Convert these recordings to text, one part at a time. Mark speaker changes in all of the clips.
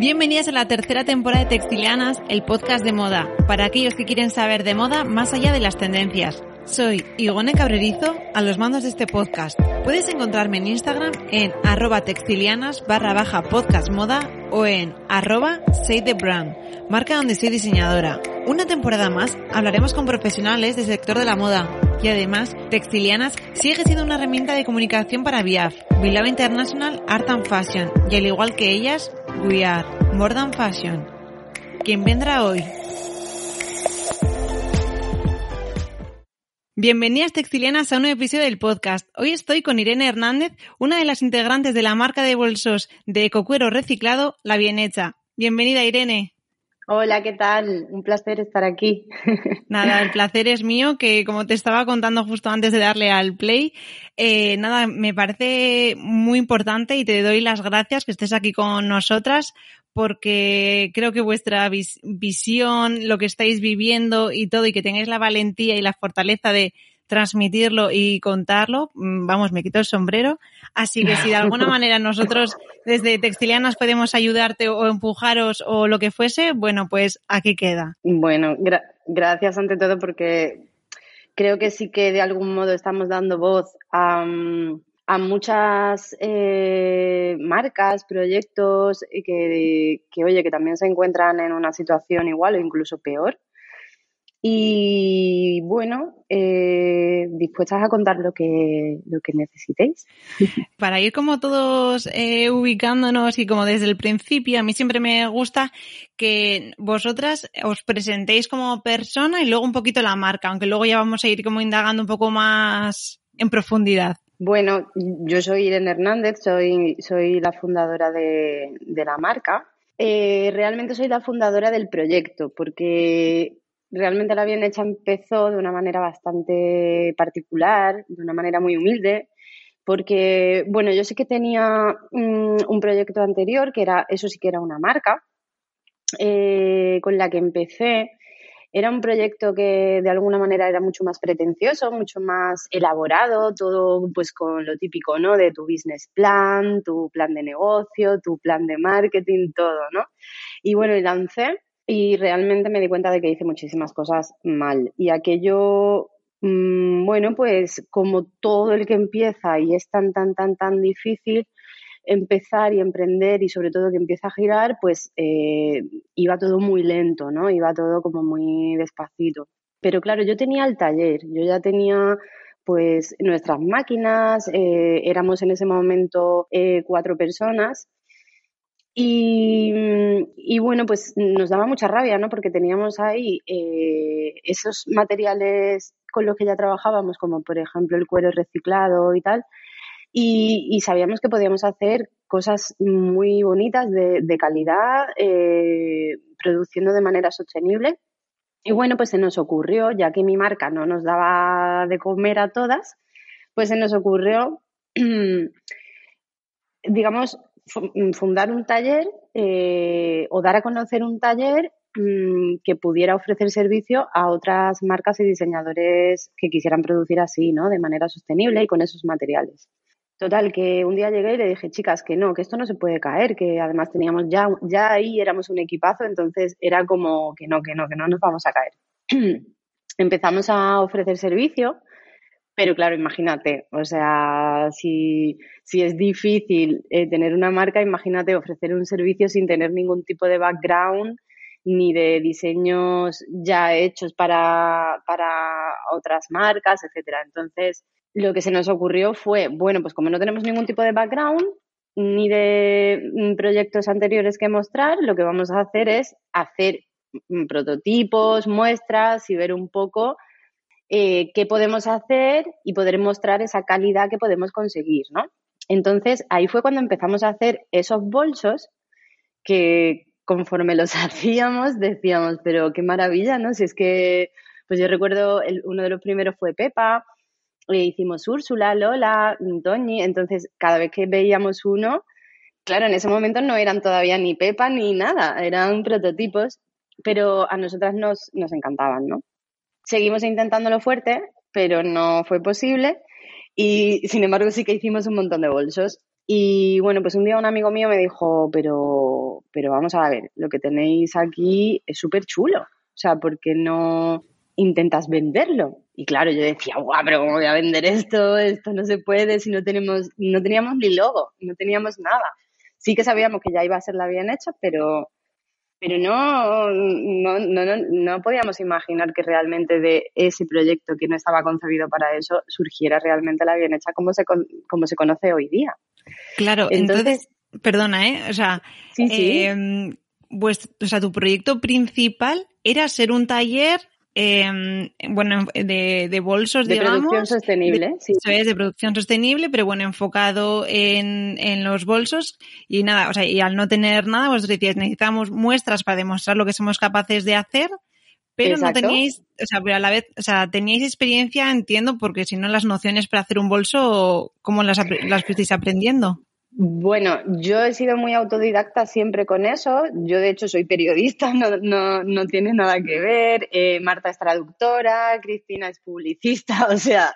Speaker 1: Bienvenidas a la tercera temporada de Textilianas, el podcast de moda, para aquellos que quieren saber de moda más allá de las tendencias. Soy Igone Cabrerizo, a los mandos de este podcast. Puedes encontrarme en Instagram en arroba textilianas barra baja podcast moda o en arroba say marca donde soy diseñadora. Una temporada más hablaremos con profesionales del sector de la moda y además Textilianas sigue siendo una herramienta de comunicación para VIAF, Bilbao International Art and Fashion y al igual que ellas, We Are More Than Fashion. ¿Quién vendrá hoy? Bienvenidas textilianas a un nuevo episodio del podcast. Hoy estoy con Irene Hernández, una de las integrantes de la marca de bolsos de ecocuero reciclado La Bien Hecha. Bienvenida Irene.
Speaker 2: Hola, ¿qué tal? Un placer estar aquí.
Speaker 1: Nada, el placer es mío, que como te estaba contando justo antes de darle al play, eh, nada, me parece muy importante y te doy las gracias que estés aquí con nosotras porque creo que vuestra visión, lo que estáis viviendo y todo, y que tengáis la valentía y la fortaleza de transmitirlo y contarlo, mm, vamos, me quito el sombrero. Así que si de alguna manera nosotros desde Textilianas podemos ayudarte o empujaros o lo que fuese, bueno, pues aquí queda.
Speaker 2: Bueno, gracias ante todo porque creo que sí que de algún modo estamos dando voz a, a muchas eh, marcas, proyectos que, que, oye, que también se encuentran en una situación igual o incluso peor. Y bueno, eh, dispuestas a contar lo que, lo que necesitéis.
Speaker 1: Para ir como todos eh, ubicándonos y como desde el principio, a mí siempre me gusta que vosotras os presentéis como persona y luego un poquito la marca, aunque luego ya vamos a ir como indagando un poco más en profundidad.
Speaker 2: Bueno, yo soy Irene Hernández, soy, soy la fundadora de, la marca. Eh, realmente soy la fundadora del proyecto, porque realmente la bien hecha empezó de una manera bastante particular, de una manera muy humilde, porque, bueno, yo sé que tenía mm, un proyecto anterior, que era, eso sí que era una marca, eh, con la que empecé, era un proyecto que de alguna manera era mucho más pretencioso, mucho más elaborado, todo pues con lo típico, ¿no? De tu business plan, tu plan de negocio, tu plan de marketing, todo, ¿no? Y bueno, y lancé y realmente me di cuenta de que hice muchísimas cosas mal. Y aquello, mm, bueno, pues como todo el que empieza y es tan, tan, tan, tan difícil, empezar y emprender y sobre todo que empieza a girar, pues eh, iba todo muy lento, ¿no? Iba todo como muy despacito. Pero claro, yo tenía el taller, yo ya tenía pues nuestras máquinas, eh, éramos en ese momento eh, cuatro personas y, bueno, pues nos daba mucha rabia, ¿no? Porque teníamos ahí esos materiales con los que ya trabajábamos, como por ejemplo el cuero reciclado y tal, y, sabíamos que podíamos hacer cosas muy bonitas de, calidad, eh, produciendo de manera sostenible. Y bueno, pues se nos ocurrió, ya que mi marca no nos daba de comer a todas, pues se nos ocurrió, digamos, fundar un taller eh, o dar a conocer un taller mm, que pudiera ofrecer servicio a otras marcas y diseñadores que quisieran producir así, ¿no? De manera sostenible y con esos materiales. Total, que un día llegué y le dije, chicas, que no, que esto no se puede caer, que además teníamos ya, ya ahí éramos un equipazo, entonces era como que no, que no, que no nos vamos a caer. Empezamos a ofrecer servicio, pero claro, imagínate, o sea, si, es difícil eh, tener una marca, imagínate ofrecer un servicio sin tener ningún tipo de background ni de diseños ya hechos para, para otras marcas, etcétera. Entonces, lo que se nos ocurrió fue, bueno, pues como no tenemos ningún tipo de background ni de mm, proyectos anteriores que mostrar, lo que vamos a hacer es hacer mm, prototipos, muestras y ver un poco eh, qué podemos hacer y poder mostrar esa calidad que podemos conseguir, ¿no? Entonces, ahí fue cuando empezamos a hacer esos bolsos que conforme los hacíamos decíamos, pero qué maravilla, ¿no? Si es que, pues yo recuerdo, uno de los primeros fue Pepa, le hicimos Úrsula, Lola, Toñi, entonces cada vez que veíamos uno, claro, en ese momento no eran todavía ni Pepa ni nada, eran prototipos, pero a nosotras nos, nos encantaban, ¿no? Seguimos intentándolo fuerte, pero no fue posible y sin embargo sí que hicimos un montón de bolsos. Y bueno, pues un día un amigo mío me dijo, pero, pero vamos a ver, lo que tenéis aquí es súper chulo. O sea, ¿por qué no intentas venderlo? Y claro, yo decía, guau, pero ¿cómo voy a vender esto? Esto no se puede si no tenemos, no teníamos ni logo, no teníamos nada. Sí que sabíamos que ya iba a ser la bien hecha, pero, pero no, no, no, no, podíamos imaginar que realmente de ese proyecto que no estaba concebido para eso surgiera realmente la bien hecha como se, como se conoce hoy día.
Speaker 1: Claro, entonces, perdona, ¿eh? O sea, pues, o sea, tu proyecto principal era ser un taller eh, bueno, de, de bolsos,
Speaker 2: de
Speaker 1: digamos.
Speaker 2: producción sostenible, sí.
Speaker 1: Eso es, de producción sostenible, pero bueno, enfocado en, en los bolsos y nada, o sea, y al no tener nada, vosotros decíais, necesitamos muestras para demostrar lo que somos capaces de hacer, pero no teníais, o sea, pero a la vez, o sea, teníais experiencia, entiendo, porque si no las nociones para hacer un bolso, ¿cómo las, las fuisteis aprendiendo?
Speaker 2: Bueno, yo he sido muy autodidacta siempre con eso. Yo, de hecho, soy periodista, no, no, no tiene nada que ver. Eh, Marta es traductora, Cristina es publicista, o sea,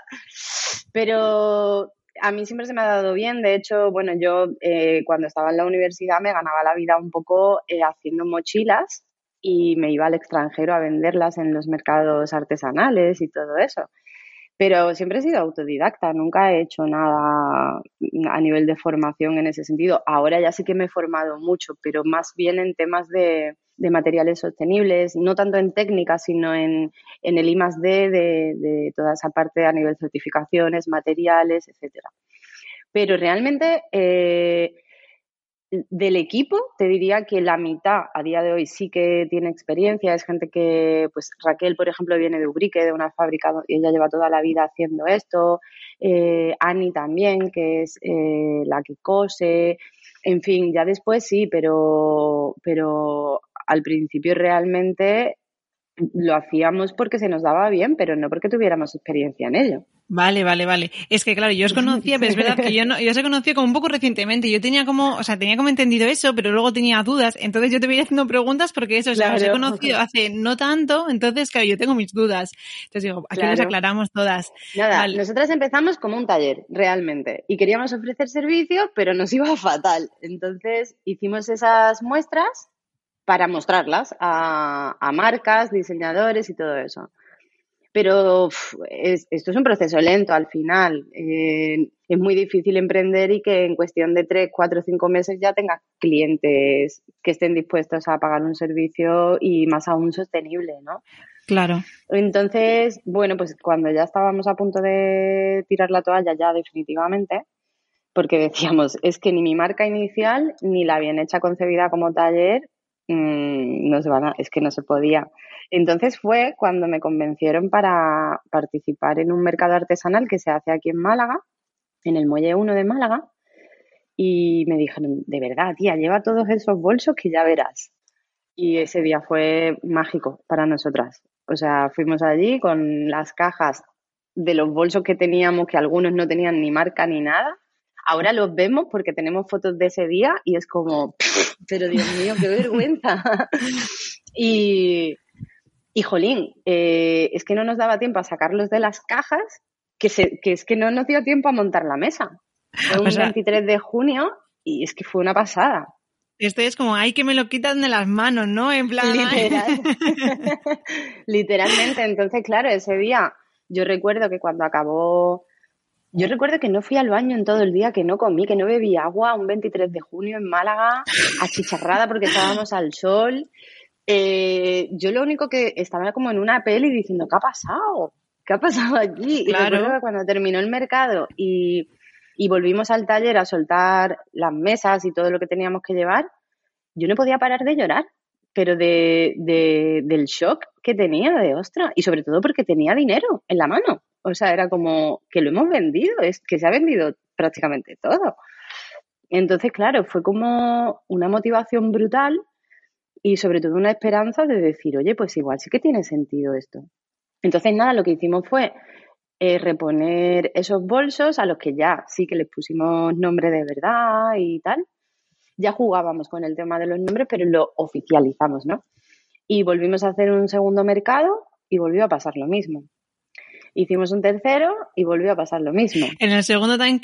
Speaker 2: pero a mí siempre se me ha dado bien. De hecho, bueno, yo eh, cuando estaba en la universidad me ganaba la vida un poco eh, haciendo mochilas y me iba al extranjero a venderlas en los mercados artesanales y todo eso. Pero siempre he sido autodidacta, nunca he hecho nada a nivel de formación en ese sentido. Ahora ya sí que me he formado mucho, pero más bien en temas de, materiales sostenibles, no tanto en técnica, sino en, el I D de, toda esa parte a nivel de certificaciones, materiales, etcétera. Pero realmente eh, del equipo, te diría que la mitad a día de hoy sí que tiene experiencia. Es gente que, pues Raquel, por ejemplo, viene de Ubrique, de una fábrica, ella lleva toda la vida haciendo esto. Eh, Ani también, que es eh, la que cose. En fin, ya después sí, pero, pero al principio realmente lo hacíamos porque se nos daba bien, pero no porque tuviéramos experiencia en ello.
Speaker 1: Vale, vale, vale. Es que claro, yo os conocía, pero es verdad que yo no, yo os he conocido como un poco recientemente. Yo tenía como, o sea, tenía como entendido eso, pero luego tenía dudas. Entonces yo te voy haciendo preguntas porque eso, o sea, os he conocido hace no tanto, entonces claro, yo tengo mis dudas. Entonces digo, aquí nos aclaramos todas.
Speaker 2: Nada, nosotras empezamos como un taller, realmente, y queríamos ofrecer servicio, pero nos iba fatal. Entonces hicimos esas muestras para mostrarlas a, a marcas, diseñadores y todo eso. Pero esto es un proceso lento al final. Eh, es muy difícil emprender y que en cuestión de tres, cuatro, cinco meses ya tengas clientes que estén dispuestos a pagar un servicio y más aún sostenible, ¿no?
Speaker 1: Claro.
Speaker 2: Entonces, bueno, pues cuando ya estábamos a punto de tirar la toalla ya definitivamente, porque decíamos, es que ni mi marca inicial ni la bien hecha concebida como taller mmm, no se van a, es que no se podía. Entonces fue cuando me convencieron para participar en un mercado artesanal que se hace aquí en Málaga, en el Muelle 1 de Málaga, y me dijeron, de verdad, tía, lleva todos esos bolsos que ya verás. Y ese día fue mágico para nosotras. O sea, fuimos allí con las cajas de los bolsos que teníamos, que algunos no tenían ni marca ni nada. Ahora los vemos porque tenemos fotos de ese día y es como, pero Dios mío, qué vergüenza. y, y jolín, eh, es que no nos daba tiempo a sacarlos de las cajas, que, que es que no nos dio tiempo a montar la mesa. Fue un 23 de junio y es que fue una pasada.
Speaker 1: Esto es como, ay, que me lo quitan de las manos, ¿no? En plan.
Speaker 2: Literal. Literalmente. Entonces, claro, ese día yo recuerdo que cuando acabó. Yo recuerdo que no fui al baño en todo el día, que no comí, que no bebí agua un 23 de junio en Málaga, achicharrada porque estábamos al sol. Eh, yo lo único que estaba como en una peli diciendo, ¿qué ha pasado? ¿Qué ha pasado aquí? Y recuerdo que cuando terminó el mercado y, volvimos al taller a soltar las mesas y todo lo que teníamos que llevar, yo no podía parar de llorar, pero de, del shock que tenía de ostra y sobre todo porque tenía dinero en la mano. O sea, era como que lo hemos vendido, es que se ha vendido prácticamente todo. Entonces, claro, fue como una motivación brutal y sobre todo una esperanza de decir, oye, pues igual sí que tiene sentido esto. Entonces, nada, lo que hicimos fue eh, reponer esos bolsos a los que ya sí que les pusimos nombre de verdad y tal. Ya jugábamos con el tema de los nombres, pero lo oficializamos, ¿no? Y volvimos a hacer un segundo mercado y volvió a pasar lo mismo. Hicimos un tercero y volvió a pasar lo mismo.
Speaker 1: En el segundo también,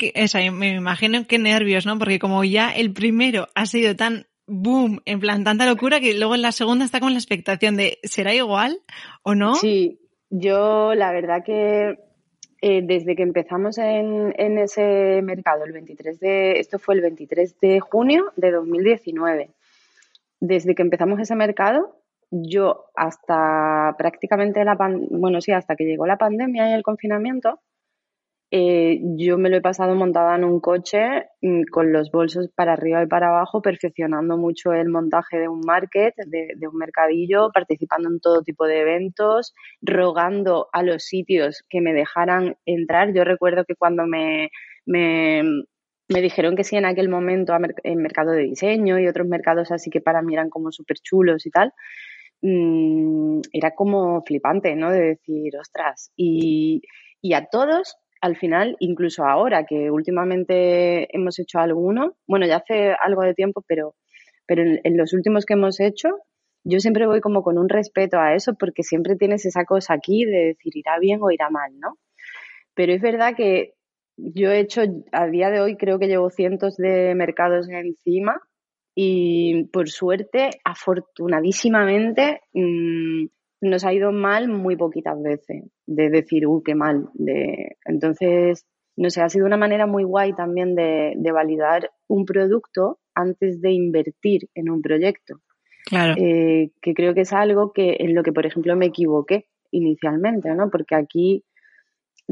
Speaker 1: me imagino qué nervios, ¿no? Porque como ya el primero ha sido tan boom, en plan tanta locura que luego en la segunda está con la expectación de ¿será igual o no?
Speaker 2: Sí, yo la verdad que eh, desde que empezamos en, en, ese mercado, el 23 de, esto fue el 23 de junio de 2019, desde que empezamos ese mercado, yo hasta prácticamente la, bueno, sí, hasta que llegó la pandemia y el confinamiento, eh, yo me lo he pasado montada en un coche mm, con los bolsos para arriba y para abajo, perfeccionando mucho el montaje de un market, de, un mercadillo, participando en todo tipo de eventos, rogando a los sitios que me dejaran entrar. Yo recuerdo que cuando me, me, me dijeron que sí en aquel momento en mercado de diseño y otros mercados así que para mí eran como súper chulos y tal, mm, era como flipante, ¿no? De decir, ostras, y, y a todos al final, incluso ahora que últimamente hemos hecho alguno, bueno, ya hace algo de tiempo, pero, pero en, los últimos que hemos hecho, yo siempre voy como con un respeto a eso porque siempre tienes esa cosa aquí de decir irá bien o irá mal, ¿no? Pero es verdad que yo he hecho, a día de hoy creo que llevo cientos de mercados encima y por suerte, afortunadísimamente, mmm, nos ha ido mal muy poquitas veces, de decir, uy, qué mal. De... Entonces, no sé, ha sido una manera muy guay también de, validar un producto antes de invertir en un proyecto.
Speaker 1: Claro.
Speaker 2: Eh, que creo que es algo que en lo que, por ejemplo, me equivoqué inicialmente, ¿no? Porque aquí,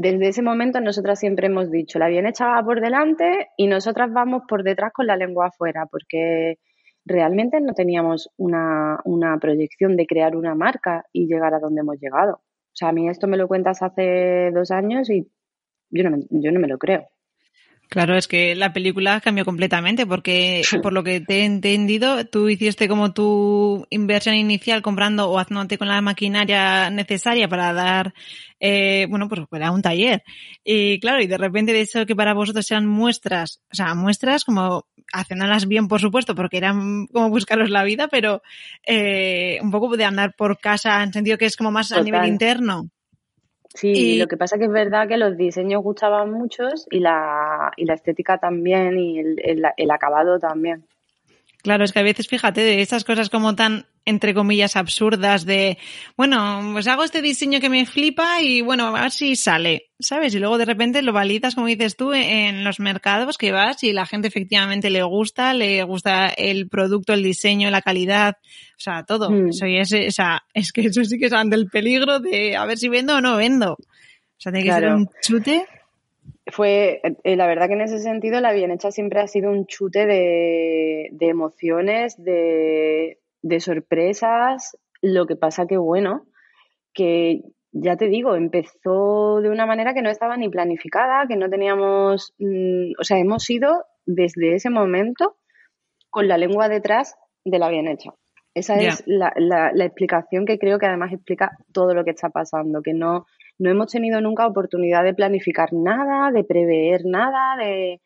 Speaker 2: desde ese momento, nosotras siempre hemos dicho, la bien echada por delante y nosotras vamos por detrás con la lengua afuera, porque realmente no teníamos una, una proyección de crear una marca y llegar a donde hemos llegado. O sea, a mí esto me lo cuentas hace dos años y yo no me, yo no me lo creo.
Speaker 1: Claro, es que la película cambió completamente porque, por lo que te he entendido, tú hiciste como tu inversión inicial comprando o haciéndote con la maquinaria necesaria para dar, eh, bueno, pues para un taller. Y claro, y de repente de eso que para vosotros sean muestras, o sea, muestras como haciéndolas bien, por supuesto, porque eran como buscaros la vida, pero eh, un poco de andar por casa en sentido que es como más a nivel interno.
Speaker 2: Sí, lo que pasa que es verdad que los diseños gustaban muchos y la, y la estética también y el, el, acabado también.
Speaker 1: Claro, es que a veces, fíjate, de esas cosas como tan, entre comillas, absurdas de, bueno, pues hago este diseño que me flipa y bueno, a ver si sale, ¿sabes? Y luego de repente lo validas, como dices tú, en los mercados que vas y la gente efectivamente le gusta, le gusta el producto, el diseño, la calidad, o sea, todo. Mm. Soy ese, o sea, es que eso sí que es ante el peligro de a ver si vendo o no vendo. O sea, tiene que ser un chute
Speaker 2: fue, eh, la verdad que en ese sentido la bien hecha siempre ha sido un chute de, de emociones, de, de, sorpresas. Lo que pasa que, bueno, que ya te digo, empezó de una manera que no estaba ni planificada, que no teníamos, mm, o sea, hemos ido desde ese momento con la lengua detrás de la bien hecha. Esa es la, la, la, explicación que creo que además explica todo lo que está pasando, que no, no hemos tenido nunca oportunidad de planificar nada, de prever nada, de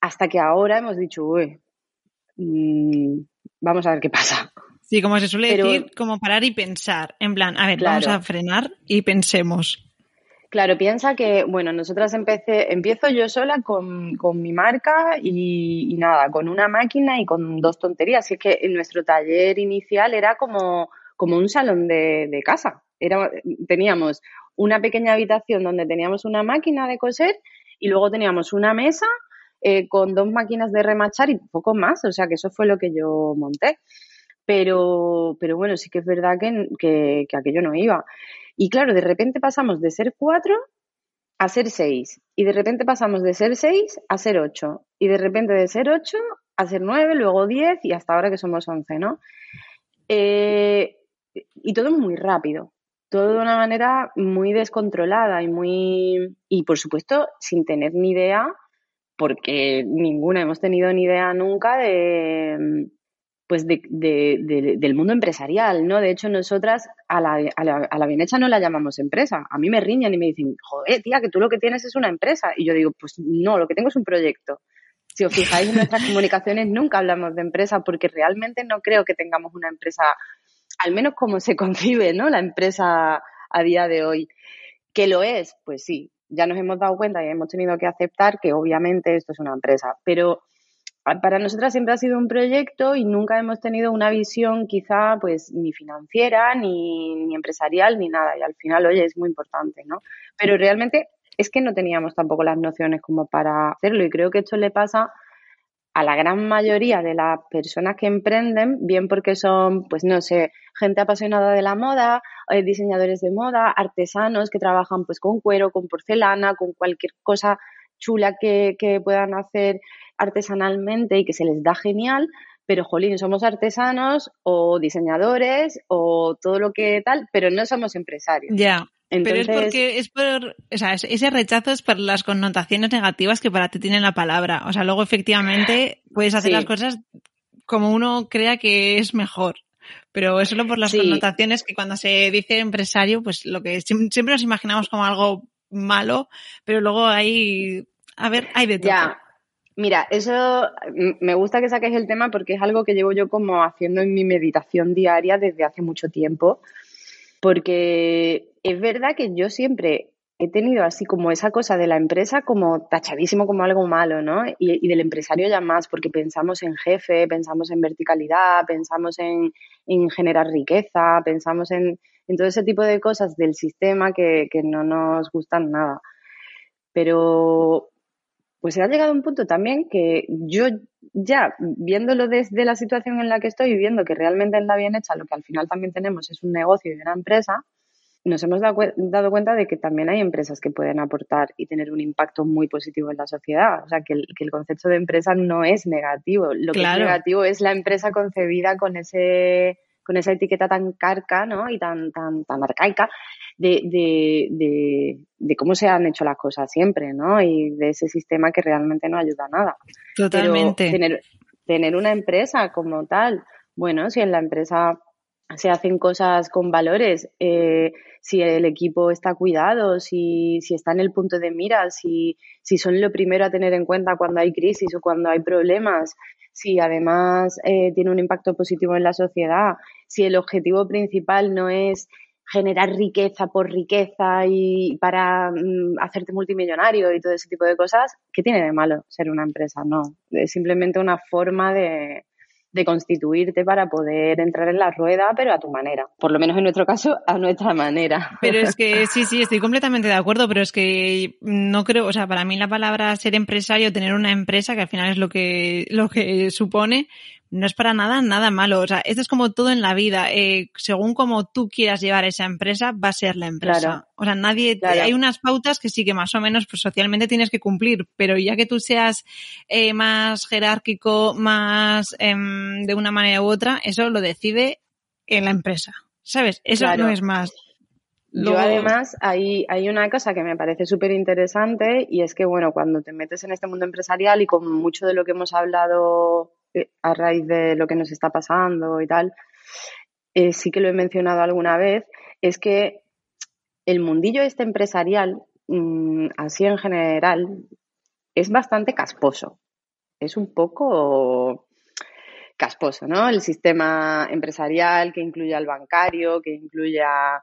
Speaker 2: hasta que ahora hemos dicho, uy, mm, vamos a ver qué pasa.
Speaker 1: Sí, como se suele decir, como parar y pensar. En plan, a ver, vamos a frenar y pensemos.
Speaker 2: Claro, piensa que, bueno, nosotras empecé, empiezo yo sola con, mi marca y, nada, con una máquina y con dos tonterías. Y es que en nuestro taller inicial era como, como un salón de, de casa. Era, teníamos una pequeña habitación donde teníamos una máquina de coser y luego teníamos una mesa eh, con dos máquinas de remachar y poco más, o sea que eso fue lo que yo monté. Pero, pero bueno, sí que es verdad que, que, aquello no iba. Y claro, de repente pasamos de ser cuatro a ser seis. Y de repente pasamos de ser seis a ser ocho. Y de repente de ser ocho a ser nueve, luego diez y hasta ahora que somos once, ¿no? Eh, y todo muy rápido todo de una manera muy descontrolada y muy y por supuesto sin tener ni idea porque ninguna hemos tenido ni idea nunca de pues de, del mundo empresarial, ¿no? De hecho, nosotras a la, a, la, a la bien hecha no la llamamos empresa. A mí me riñan y me dicen, joder, tía, que tú lo que tienes es una empresa. Y yo digo, pues no, lo que tengo es un proyecto. Si os fijáis en nuestras comunicaciones, nunca hablamos de empresa porque realmente no creo que tengamos una empresa, al menos como se concibe, ¿no? La empresa a día de hoy. ¿Que lo es? Pues sí, ya nos hemos dado cuenta y hemos tenido que aceptar que obviamente esto es una empresa, pero para nosotras siempre ha sido un proyecto y nunca hemos tenido una visión quizá pues ni financiera, ni, ni, empresarial, ni nada. Y al final, oye, es muy importante, ¿no? Pero realmente es que no teníamos tampoco las nociones como para hacerlo y creo que esto le pasa a la gran mayoría de las personas que emprenden, bien porque son, pues no sé, gente apasionada de la moda, eh, diseñadores de moda, artesanos que trabajan pues con cuero, con porcelana, con cualquier cosa chula que, que puedan hacer artesanalmente y que se les da genial, pero jolín, somos artesanos o diseñadores o todo lo que tal, pero no somos empresarios.
Speaker 1: Ya. Pero es porque es por, o sea, ese rechazo es por las connotaciones negativas que para ti tiene la palabra. O sea, luego efectivamente puedes hacer las cosas como uno crea que es mejor. Pero es solo por las connotaciones que cuando se dice empresario, pues lo que siempre nos imaginamos como algo malo, pero luego hay, a ver, hay de todo.
Speaker 2: Ya. Mira, eso me gusta que saques el tema porque es algo que llevo yo como haciendo en mi meditación diaria desde hace mucho tiempo, porque es verdad que yo siempre he tenido así como esa cosa de la empresa como tachadísimo como algo malo, ¿no? Y, del empresario ya más, porque pensamos en jefe, pensamos en verticalidad, pensamos en, generar riqueza, pensamos en, todo ese tipo de cosas del sistema que, no nos gustan nada. Pero pues ha llegado un punto también que yo ya viéndolo desde la situación en la que estoy y viendo que realmente en la bien hecha lo que al final también tenemos es un negocio y una empresa, nos hemos dado, cuenta de que también hay empresas que pueden aportar y tener un impacto muy positivo en la sociedad. O sea, que el, concepto de empresa no es negativo. Lo que es negativo es la empresa concebida con ese con esa etiqueta tan carca ¿no? y tan, tan, tan arcaica de, de, de, cómo se han hecho las cosas siempre, ¿no? Y de ese sistema que realmente no ayuda a nada.
Speaker 1: Totalmente.
Speaker 2: tener, tener una empresa como tal, bueno, si en la empresa se hacen cosas con valores, eh, si el equipo está cuidado, si, si está en el punto de mira, si, si son lo primero a tener en cuenta cuando hay crisis o cuando hay problemas, si además eh, tiene un impacto positivo en la sociedad, si el objetivo principal no es generar riqueza por riqueza y para mm, hacerte multimillonario y todo ese tipo de cosas, ¿qué tiene de malo ser una empresa? No, es simplemente una forma de, de constituirte para poder entrar en la rueda, pero a tu manera. Por lo menos en nuestro caso, a nuestra manera.
Speaker 1: Pero es que sí, sí, estoy completamente de acuerdo, pero es que no creo, o sea, para mí la palabra ser empresario, tener una empresa, que al final es lo que, lo que supone, no es para nada, nada malo. O sea, esto es como todo en la vida. Eh, según como tú quieras llevar esa empresa, va a ser la empresa. O sea, nadie, hay unas pautas que sí que más o menos pues, socialmente tienes que cumplir, pero ya que tú seas eh, más jerárquico, más em, de una manera u otra, eso lo decide en la empresa. ¿Sabes? Eso no es más.
Speaker 2: Yo además hay, hay una cosa que me parece súper interesante y es que, bueno, cuando te metes en este mundo empresarial y con mucho de lo que hemos hablado a raíz de lo que nos está pasando y tal, eh, sí que lo he mencionado alguna vez, es que el mundillo este empresarial, mm, así en general, es bastante casposo. Es un poco casposo, ¿no? El sistema empresarial que incluye al bancario, que incluye a...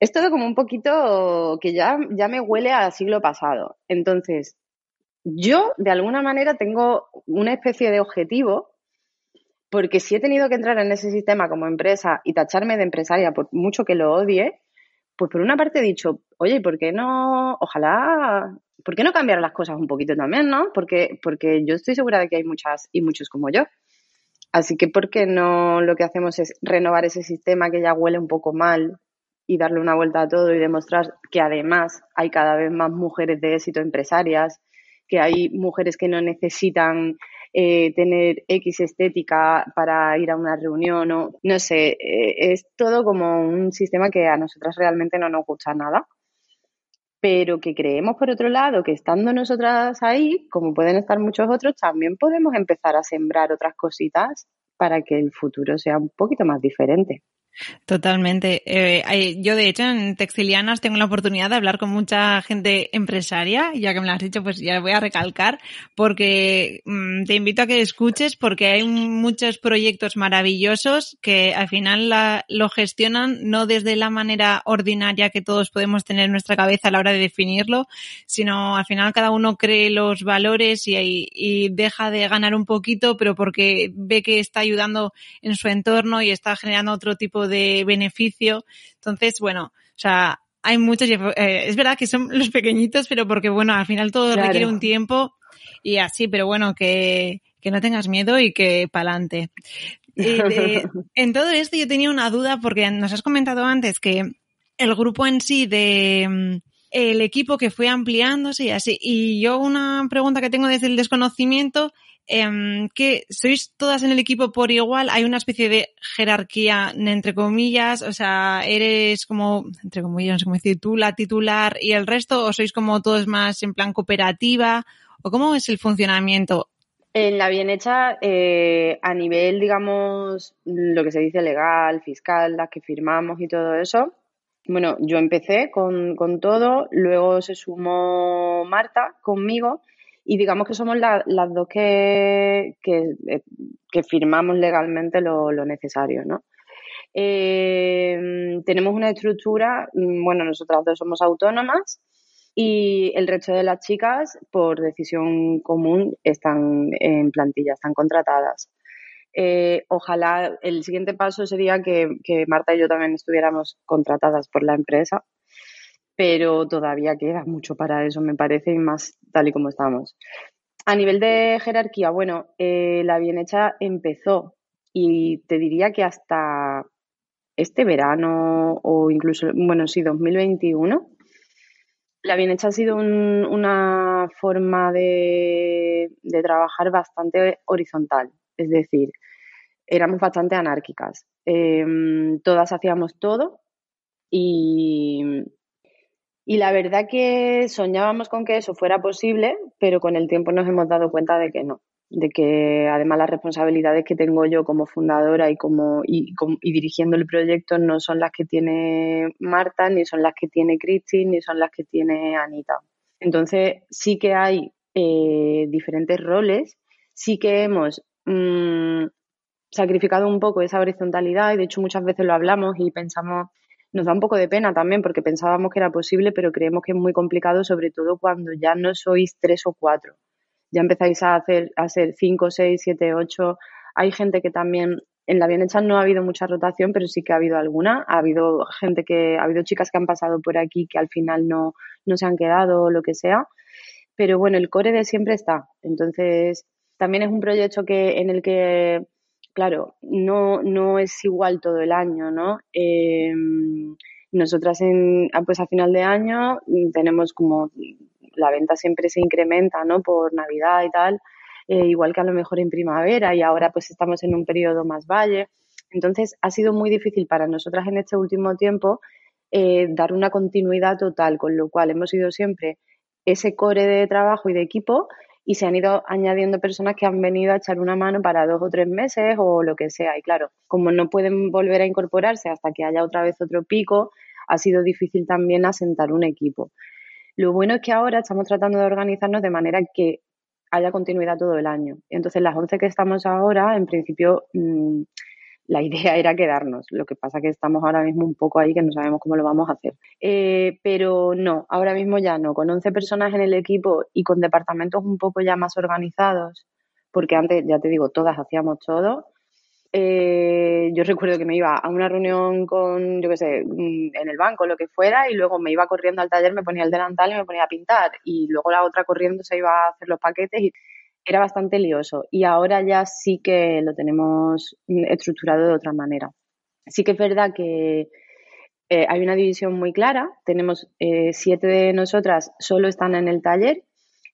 Speaker 2: Es todo como un poquito que ya, ya me huele a siglo pasado. Entonces, yo, de alguna manera, tengo una especie de objetivo, porque si he tenido que entrar en ese sistema como empresa y tacharme de empresaria por mucho que lo odie, pues por una parte he dicho, oye, ¿por qué no? Ojalá, ¿por qué no cambiar las cosas un poquito también, no? Porque, porque yo estoy segura de que hay muchas y muchos como yo. Así que, ¿por qué no lo que hacemos es renovar ese sistema que ya huele un poco mal y darle una vuelta a todo y demostrar que además hay cada vez más mujeres de éxito empresarias, que hay mujeres que no necesitan eh, tener X estética para ir a una reunión o no sé, eh, es todo como un sistema que a nosotras realmente no nos gusta nada. pero que creemos por otro lado que estando nosotras ahí, como pueden estar muchos otros, también podemos empezar a sembrar otras cositas para que el futuro sea un poquito más diferente.
Speaker 1: Totalmente. Eh, yo, de hecho, en Textilianas tengo la oportunidad de hablar con mucha gente empresaria, ya que me lo has dicho, pues ya voy a recalcar, porque mm, te invito a que escuches, porque hay muchos proyectos maravillosos que al final lo gestionan no desde la manera ordinaria que todos podemos tener en nuestra cabeza a la hora de definirlo, sino al final cada uno cree los valores y, y deja de ganar un poquito, pero porque ve que está ayudando en su entorno y está generando otro tipo de beneficio. Entonces, bueno, o sea, hay muchos, eh, es verdad que son los pequeñitos, pero porque, bueno, al final todo requiere un tiempo y así, pero bueno, que, que no tengas miedo y que pa'lante. en todo esto yo tenía una duda porque nos has comentado antes que el grupo en sí de mm, el equipo que fue ampliándose y así. Y yo una pregunta que tengo desde el desconocimiento eh, que sois todas en el equipo por igual, hay una especie de jerarquía entre comillas, o sea, eres como, entre comillas, no sé cómo decir, tú la titular y el resto, o sois como todos más en plan cooperativa, o cómo es el funcionamiento.
Speaker 2: En la bien hecha, eh, a nivel, digamos, lo que se dice legal, fiscal, las que firmamos y todo eso, bueno, yo empecé con, con todo, luego se sumó Marta conmigo y digamos que somos las dos que, eh, que, firmamos legalmente lo, necesario, ¿no? Eh, tenemos una estructura, mm, bueno, nosotras dos somos autónomas y el resto de las chicas, por decisión común, están en plantilla, están contratadas. Eh, ojalá el siguiente paso sería que, que Marta y yo también estuviéramos contratadas por la empresa, pero todavía queda mucho para eso, me parece, y más tal y como estamos. A nivel de jerarquía, bueno, eh, la bien hecha empezó y te diría que hasta este verano o incluso, bueno, sí, 2021, la bien hecha ha sido una forma de, trabajar bastante horizontal, es decir, éramos bastante anárquicas. Em, todas hacíamos todo y, y la verdad que soñábamos con que eso fuera posible, pero con el tiempo nos hemos dado cuenta de que no, de que además las responsabilidades que tengo yo como fundadora y como y, dirigiendo el proyecto no son las que tiene Marta, ni son las que tiene Cristi, ni son las que tiene Anita. Entonces sí que hay eh, diferentes roles, sí que hemos mm, sacrificado un poco esa horizontalidad y de hecho muchas veces lo hablamos y pensamos nos da un poco de pena también porque pensábamos que era posible, pero creemos que es muy complicado, sobre todo cuando ya no sois tres o cuatro. Ya empezáis a hacer, a ser cinco, seis, siete, ocho. Hay gente que también, en la bien hecha no ha habido mucha rotación, pero sí que ha habido alguna. Ha habido gente que, ha habido chicas que han pasado por aquí que al final no, no se han quedado o lo que sea. Pero bueno, el core de siempre está. Entonces, también es un proyecto que, en el que claro, no, no es igual todo el año, ¿no? Eh, nosotras en, ah, pues a final de año mm, tenemos como la venta siempre se incrementa, ¿no? Por Navidad y tal, eh, igual que a lo mejor en primavera y ahora pues estamos en un periodo más valle. Entonces ha sido muy difícil para nosotras en este último tiempo eh, dar una continuidad total, con lo cual hemos ido siempre ese core de trabajo y de equipo y se han ido añadiendo personas que han venido a echar una mano para dos o tres meses o lo que sea. Y claro, como no pueden volver a incorporarse hasta que haya otra vez otro pico, ha sido difícil también asentar un equipo. Lo bueno es que ahora estamos tratando de organizarnos de manera que haya continuidad todo el año. Entonces, las 11 que estamos ahora, en principio, mm, la idea era quedarnos. Lo que pasa que estamos ahora mismo un poco ahí que no sabemos cómo lo vamos a hacer. Eh, pero no, ahora mismo ya no. Con 11 personas en el equipo y con departamentos un poco ya más organizados, porque antes, ya te digo, todas hacíamos todo. Eh, yo recuerdo que me iba a una reunión con, yo qué sé, mm, en el banco, lo que fuera, y luego me iba corriendo al taller, me ponía el delantal y me ponía a pintar. Y luego la otra corriendo se iba a hacer los paquetes y era bastante lioso y ahora ya sí que lo tenemos estructurado de otra manera. Sí que es verdad que eh, hay una división muy clara. Tenemos eh, siete de nosotras solo están en el taller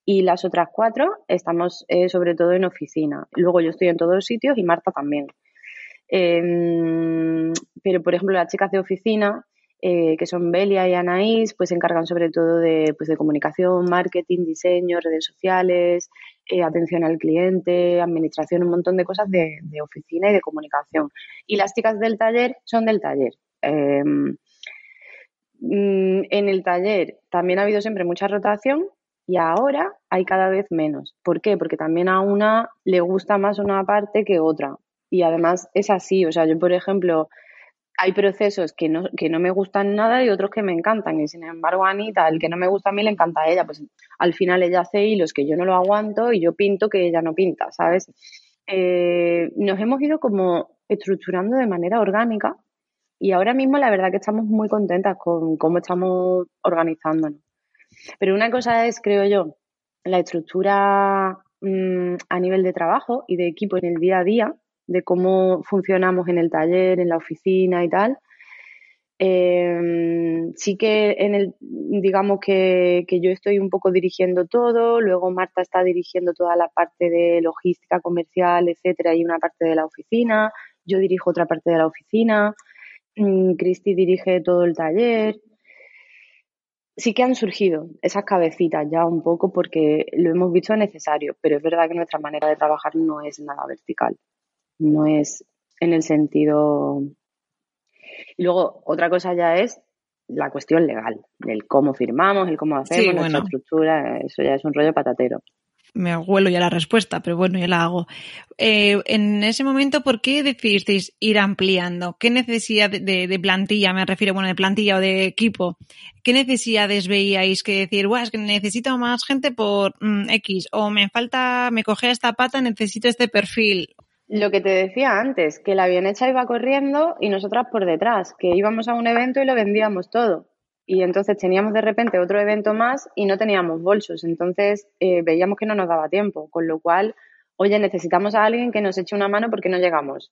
Speaker 2: y las otras cuatro estamos eh, sobre todo en oficina. Luego yo estoy en todos los sitios y Marta también. Em, pero, por ejemplo, las chicas de oficina eh, que son Belia y Anaís, pues se encargan sobre todo de, pues, de comunicación, marketing, diseño, redes sociales, eh, atención al cliente, administración, un montón de cosas de, oficina y de comunicación. Y las chicas del taller son del taller. Em, mm, en el taller también ha habido siempre mucha rotación y ahora hay cada vez menos. ¿Por qué? Porque también a una le gusta más una parte que otra. Y además es así. O sea, yo, por ejemplo, hay procesos que no, que no me gustan nada y otros que me encantan. Y sin embargo, Anita, el que no me gusta a mí le encanta a ella. Pues al final ella hace hilos que yo no lo aguanto y yo pinto que ella no pinta, ¿sabes? Eh, nos hemos ido como estructurando de manera orgánica y ahora mismo la verdad que estamos muy contentas con cómo estamos organizándonos. Pero una cosa es, creo yo, la estructura mm, a nivel de trabajo y de equipo en el día a día, de cómo funcionamos en el taller, en la oficina y tal. Em, sí que en el, digamos que, que, yo estoy un poco dirigiendo todo, luego Marta está dirigiendo toda la parte de logística comercial, etcétera, y una parte de la oficina, yo dirijo otra parte de la oficina, mm, Cristi dirige todo el taller. Sí que han surgido esas cabecitas ya un poco porque lo hemos visto necesario, pero es verdad que nuestra manera de trabajar no es nada vertical no es en el sentido. Y luego, otra cosa ya es la cuestión legal, el cómo firmamos, el cómo hacemos, nuestra estructura, eso ya es un rollo patatero.
Speaker 1: Me huelo ya la respuesta, pero bueno, ya la hago. Eh, en ese momento, ¿por qué decidisteis ir ampliando? ¿Qué necesidad de, plantilla, me refiero, bueno, de plantilla o de equipo, qué necesidades veíais que decir, Buah, es que necesito más gente por mm, X, o me falta, me coge esta pata, necesito este perfil,
Speaker 2: lo que te decía antes, que la avioneta iba corriendo y nosotras por detrás, que íbamos a un evento y lo vendíamos todo. Y entonces teníamos de repente otro evento más y no teníamos bolsos. Entonces eh, veíamos que no nos daba tiempo, con lo cual, oye, necesitamos a alguien que nos eche una mano porque no llegamos.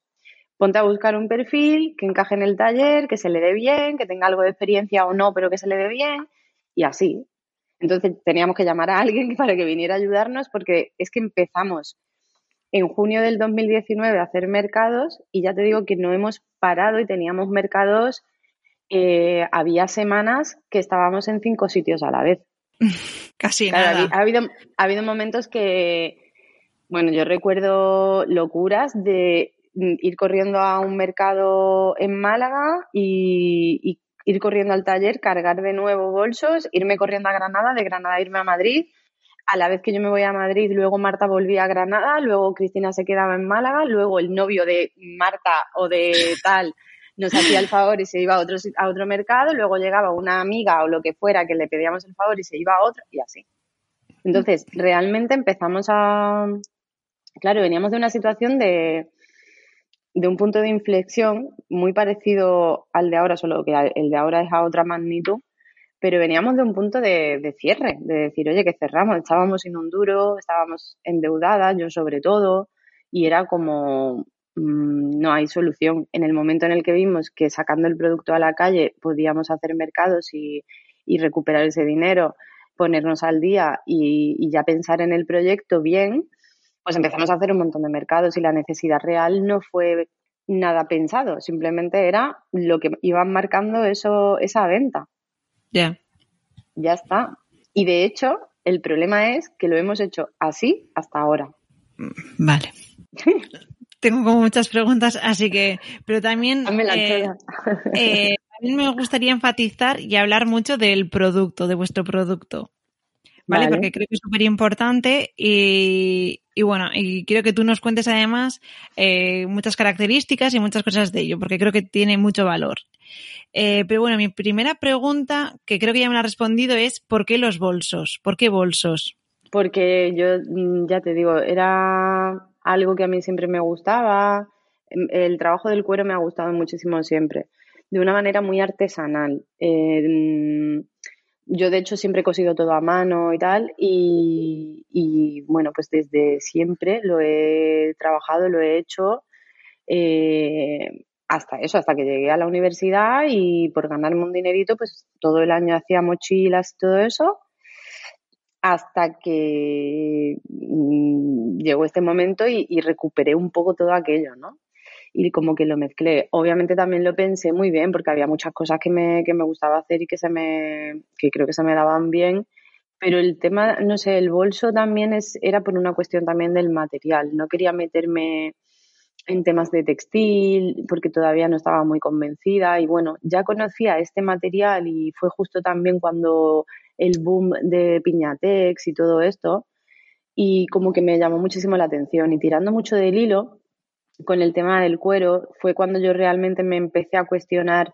Speaker 2: Ponte a buscar un perfil que encaje en el taller, que se le dé bien, que tenga algo de experiencia o no, pero que se le dé bien, y así. Entonces teníamos que llamar a alguien para que viniera a ayudarnos porque es que empezamos en junio del 2019 a hacer mercados y ya te digo que no hemos parado y teníamos mercados, eh, había semanas que estábamos en cinco sitios a la vez.
Speaker 1: Casi nada.
Speaker 2: Ha, habido, ha habido momentos que, bueno, yo recuerdo locuras de ir corriendo a un mercado en Málaga y, y ir corriendo al taller, cargar de nuevo bolsos, irme corriendo a Granada, de Granada irme a Madrid, a la vez que yo me voy a Madrid, luego Marta volvía a Granada, luego Cristina se quedaba en Málaga, luego el novio de Marta o de tal nos hacía el favor y se iba a otro, a otro mercado, luego llegaba una amiga o lo que fuera que le pedíamos el favor y se iba a otro y así. Entonces, realmente empezamos a... Claro, veníamos de una situación de, de un punto de inflexión muy parecido al de ahora, solo que el de ahora es a otra magnitud, pero veníamos de un punto de, cierre, de decir, oye, que cerramos, estábamos sin un duro, estábamos endeudadas, yo sobre todo, y era como, mm, no hay solución. En el momento en el que vimos que sacando el producto a la calle podíamos hacer mercados y, recuperar ese dinero, ponernos al día y, y ya pensar en el proyecto bien, pues empezamos a hacer un montón de mercados y la necesidad real no fue nada pensado, simplemente era lo que iban marcando eso, esa venta.
Speaker 1: Ya.
Speaker 2: Ya está. Y de hecho, el problema es que lo hemos hecho así hasta ahora.
Speaker 1: Vale. Tengo como muchas preguntas, así que, pero también,
Speaker 2: eh,
Speaker 1: eh, también me gustaría enfatizar y hablar mucho del producto, de vuestro producto. ¿Vale? Porque creo que es súper importante y, y, bueno, y quiero que tú nos cuentes además eh, muchas características y muchas cosas de ello, porque creo que tiene mucho valor. Eh, pero bueno, mi primera pregunta, que creo que ya me la has respondido, es ¿por qué los bolsos? ¿Por qué bolsos?
Speaker 2: Porque yo, mm, ya te digo, era algo que a mí siempre me gustaba. Em, el trabajo del cuero me ha gustado muchísimo siempre, de una manera muy artesanal. Eh, yo de hecho siempre he cosido todo a mano y tal y, bueno, pues desde siempre lo he trabajado, lo he hecho eh, hasta eso, hasta que llegué a la universidad y por ganarme un dinerito, pues todo el año hacía mochilas y todo eso hasta que mm, llegó este momento y, y recuperé un poco todo aquello, ¿no? Y como que lo mezclé. Obviamente también lo pensé muy bien porque había muchas cosas que me, que me gustaba hacer y que se me, que creo que se me daban bien. Pero el tema, no sé, el bolso también es, era por una cuestión también del material. No quería meterme en temas de textil porque todavía no estaba muy convencida y bueno, ya conocía este material y fue justo también cuando el boom de Piñatex y todo esto y como que me llamó muchísimo la atención y tirando mucho del hilo con el tema del cuero fue cuando yo realmente me empecé a cuestionar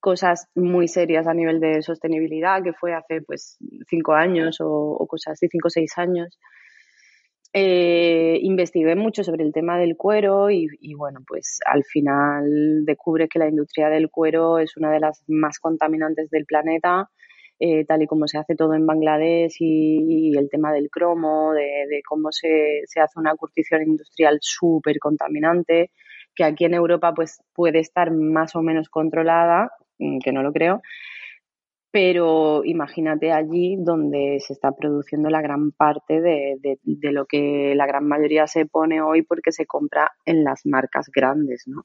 Speaker 2: cosas muy serias a nivel de sostenibilidad, que fue hace pues cinco años o, cosas así, cinco o seis años. Eh, investigué mucho sobre el tema del cuero y, bueno, pues al final descubre que la industria del cuero es una de las más contaminantes del planeta eh, tal y como se hace todo en Bangladesh y, el tema del cromo, de, cómo se, hace una curtición industrial súper contaminante, que aquí en Europa pues puede estar más o menos controlada, mm, que no lo creo, pero imagínate allí donde se está produciendo la gran parte de, de, lo que la gran mayoría se pone hoy porque se compra en las marcas grandes, ¿no?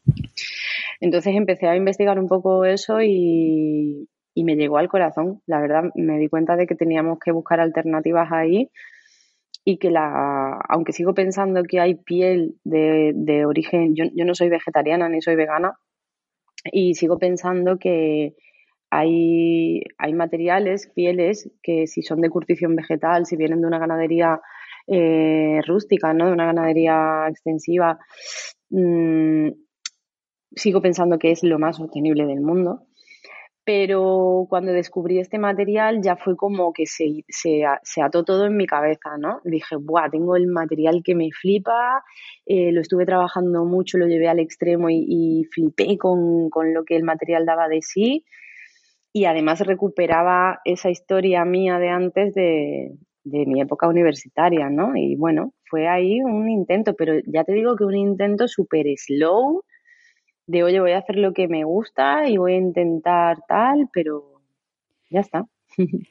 Speaker 2: Entonces empecé a investigar un poco eso y, y me llegó al corazón. La verdad, me di cuenta de que teníamos que buscar alternativas ahí y que la, aunque sigo pensando que hay piel de, de origen, yo, yo, no soy vegetariana ni soy vegana, y sigo pensando que hay, hay materiales, pieles, que si son de curtición vegetal, si vienen de una ganadería eh, rústica, ¿no? de una ganadería extensiva, mmm, sigo pensando que es lo más sostenible del mundo pero cuando descubrí este material ya fue como que se, se, se, ató todo en mi cabeza, ¿no? Dije, ¡buah! Tengo el material que me flipa, eh, lo estuve trabajando mucho, lo llevé al extremo y, y flipé con, con, lo que el material daba de sí y además recuperaba esa historia mía de antes de, de mi época universitaria, ¿no? Y bueno, fue ahí un intento, pero ya te digo que un intento súper slow, de, oye, voy a hacer lo que me gusta y voy a intentar tal, pero ya está.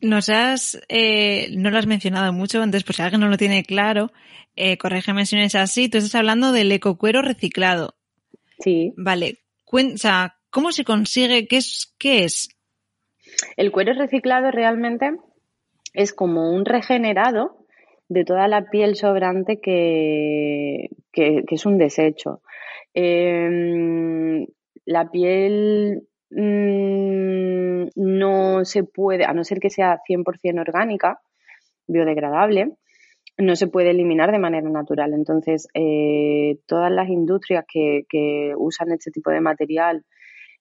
Speaker 1: Nos has, eh, no lo has mencionado mucho antes, pues si alguien no lo tiene claro, eh, corrígeme si no es así, tú estás hablando del ecocuero reciclado.
Speaker 2: Sí.
Speaker 1: Vale, o sea, ¿cómo se consigue? ¿Qué es? ¿Qué es?
Speaker 2: El cuero reciclado realmente es como un regenerado de toda la piel sobrante que, que es un desecho. Eh, la piel mmm, no se puede, a no ser que sea 100% orgánica, biodegradable, no se puede eliminar de manera natural. Entonces, eh, todas las industrias que, usan este tipo de material,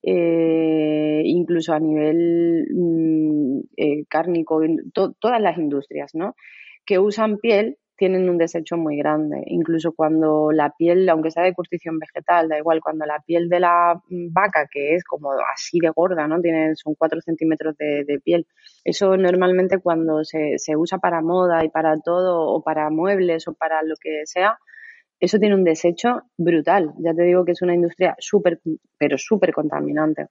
Speaker 2: eh, incluso a nivel mmm, cárnico, to, todas las industrias, ¿no? Que usan piel tienen un desecho muy grande. Incluso cuando la piel, aunque sea de curtición vegetal, da igual, cuando la piel de la vaca, que es como así de gorda, ¿no? Tiene, son 4 centímetros de, piel. Eso normalmente cuando se, se usa para moda y para todo, o para muebles o para lo que sea, eso tiene un desecho brutal. Ya te digo que es una industria súper, pero súper contaminante.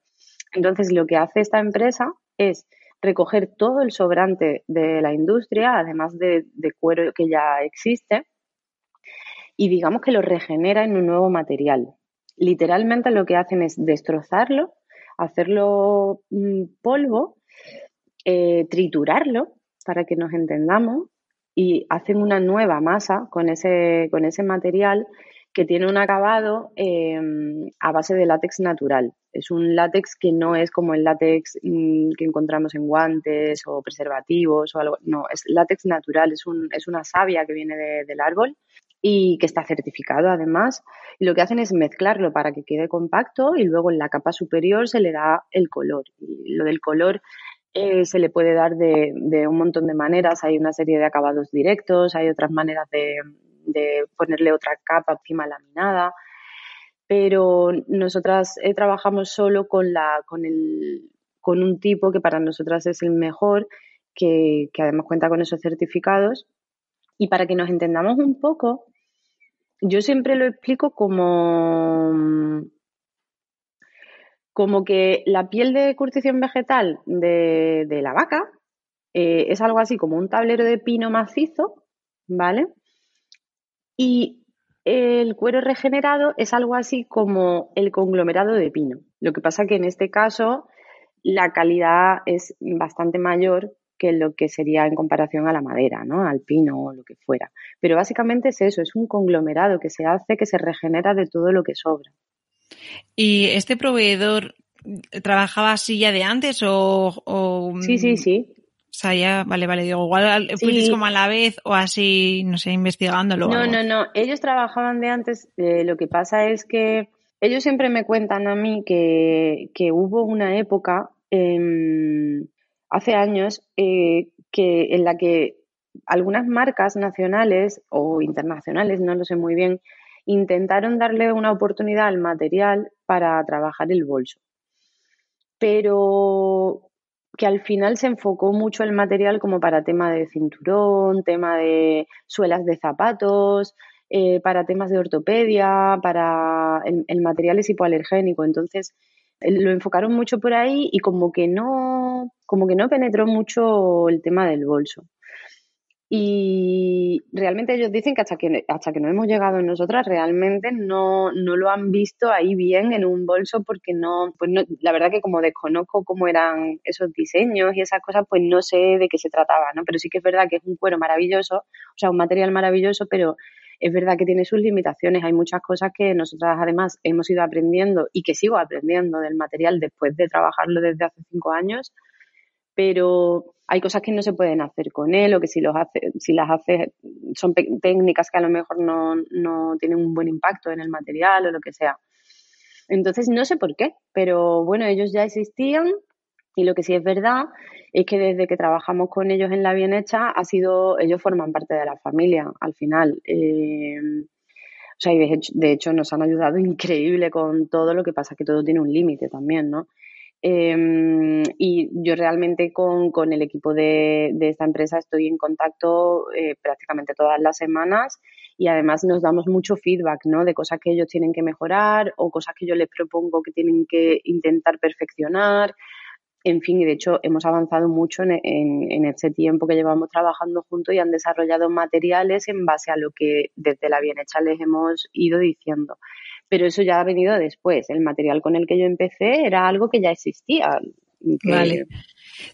Speaker 2: Entonces, lo que hace esta empresa es recoger todo el sobrante de la industria, además de, cuero que ya existe, y digamos que lo regenera en un nuevo material. Literalmente lo que hacen es destrozarlo, hacerlo mm, polvo, eh, triturarlo para que nos entendamos y hacen una nueva masa con ese, con ese material que tiene un acabado em, a base de látex natural. Es un látex que no es como el látex mm, que encontramos en guantes o preservativos o algo. No, es látex natural, es, un, es una savia que viene del árbol y que está certificado además. Y lo que hacen es mezclarlo para que quede compacto y luego en la capa superior se le da el color. Y lo del color eh, se le puede dar de, de, un montón de maneras. Hay una serie de acabados directos, hay otras maneras de, de ponerle otra capa encima laminada, pero nosotras eh, trabajamos solo con, la, con, el, con un tipo que para nosotras es el mejor, que, que además cuenta con esos certificados. Y para que nos entendamos un poco, yo siempre lo explico como, como que la piel de curtición vegetal de, de la vaca eh, es algo así como un tablero de pino macizo, ¿vale? Y El cuero regenerado es algo así como el conglomerado de pino. Lo que pasa que en este caso la calidad es bastante mayor que lo que sería en comparación a la madera, ¿no? Al pino o lo que fuera. Pero básicamente es eso, es un conglomerado que se hace, que se regenera de todo lo que sobra.
Speaker 1: ¿Y este proveedor trabajaba así ya de antes o,
Speaker 2: Sí, sí, sí.
Speaker 1: O sea, ya, vale, vale, digo, igual fuiste como a la vez o así, no sé, investigándolo.
Speaker 2: No, no, no, ellos trabajaban de antes, eh, lo que pasa es que ellos siempre me cuentan a mí que, que hubo una época em, hace años eh, que, en la que algunas marcas nacionales o internacionales, no lo sé muy bien, intentaron darle una oportunidad al material para trabajar el bolso. Pero que al final se enfocó mucho el material como para tema de cinturón, tema de suelas de zapatos, eh, para temas de ortopedia, para el, material es hipoalergénico. Entonces lo enfocaron mucho por ahí y como que no, como que no penetró mucho el tema del bolso. Y realmente ellos dicen que hasta que, hasta que no hemos llegado nosotras, realmente no, no lo han visto ahí bien en un bolso porque no, pues no, la verdad que como desconozco cómo eran esos diseños y esas cosas, pues no sé de qué se trataba, ¿no? Pero sí que es verdad que es un cuero maravilloso, o sea, un material maravilloso, pero es verdad que tiene sus limitaciones. Hay muchas cosas que nosotras además hemos ido aprendiendo y que sigo aprendiendo del material después de trabajarlo desde hace cinco años pero hay cosas que no se pueden hacer con él o que si, los hace, si las haces son técnicas que a lo mejor no, no tienen un buen impacto en el material o lo que sea. Entonces no sé por qué, pero bueno, ellos ya existían y lo que sí es verdad es que desde que trabajamos con ellos en la bien hecha ha sido, ellos forman parte de la familia al final. Eh, o sea, y de hecho, de hecho nos han ayudado increíble con todo, lo que pasa que todo tiene un límite también, ¿no? Em, y yo realmente con, con el equipo de, de, esta empresa estoy en contacto eh, prácticamente todas las semanas y además nos damos mucho feedback, ¿no? De cosas que ellos tienen que mejorar o cosas que yo les propongo que tienen que intentar perfeccionar. En fin, y de hecho hemos avanzado mucho en, en, en este tiempo que llevamos trabajando juntos y han desarrollado materiales en base a lo que desde la Bienhecha les hemos ido diciendo pero eso ya ha venido después. El material con el que yo empecé era algo que ya existía.
Speaker 1: Vale.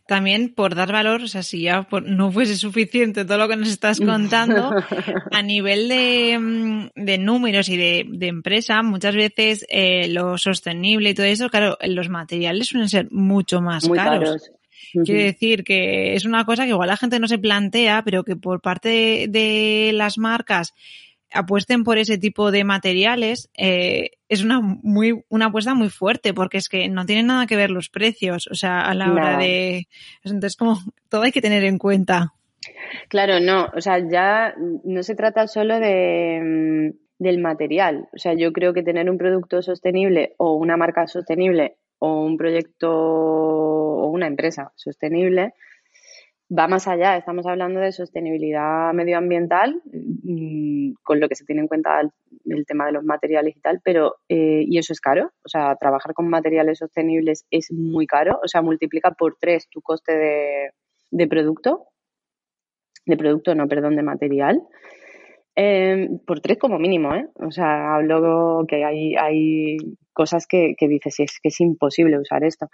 Speaker 1: También por dar valor, o sea, si ya no fuese suficiente todo lo que nos estás contando, a nivel de, mm, de números y de, de, empresa, muchas veces eh, lo sostenible y todo eso, claro, los materiales suelen ser mucho más caros. Quiere decir que es una cosa que igual la gente no se plantea, pero que por parte de las marcas apuesten por ese tipo de materiales eh, es una muy una apuesta muy fuerte porque es que no tienen nada que ver los precios o sea a la hora de entonces como todo hay que tener en cuenta.
Speaker 2: Claro no o sea ya no se trata solo de mm, del material o sea yo creo que tener un producto sostenible o una marca sostenible o un proyecto o una empresa sostenible va más allá. Estamos hablando de sostenibilidad medioambiental, mm, con lo que se tiene en cuenta el, tema de los materiales y tal, pero eh, y eso es caro. O sea, trabajar con materiales sostenibles es muy caro. O sea, multiplica por tres tu coste de, de producto. De producto, no, perdón, de material. Em, por tres como mínimo, ¿eh? O sea, hablo que hay, hay cosas que, que dices, es que es imposible usar esto.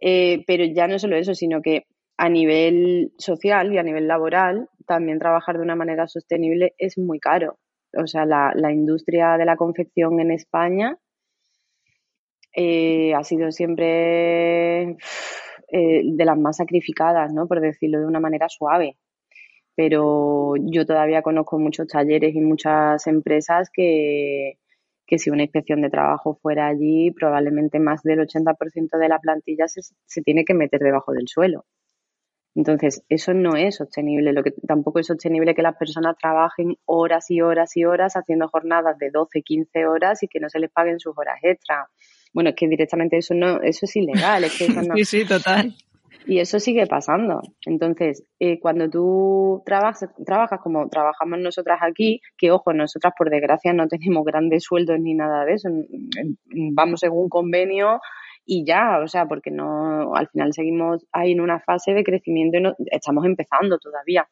Speaker 2: Eh, pero ya no solo eso, sino que a nivel social y a nivel laboral, también trabajar de una manera sostenible es muy caro. O sea, la, industria de la confección en España eh, ha sido siempre eh, de las más sacrificadas, ¿no? Por decirlo de una manera suave. Pero yo todavía conozco muchos talleres y muchas empresas que, que si una inspección de trabajo fuera allí, probablemente más del 80% de la plantilla se, se tiene que meter debajo del suelo. Entonces, eso no es sostenible. Lo que tampoco es sostenible que las personas trabajen horas y horas y horas haciendo jornadas de 12, 15 horas y que no se les paguen sus horas extra. Bueno, es que directamente eso no, eso es ilegal. Es que eso no...
Speaker 1: sí, sí, total.
Speaker 2: Y eso sigue pasando. Entonces, eh, cuando tú trabajas, trabajas como trabajamos nosotras aquí, que ojo, nosotras por desgracia no tenemos grandes sueldos ni nada de eso, vamos según convenio y ya, o sea, porque no, al final seguimos ahí en una fase de crecimiento y no, estamos empezando todavía.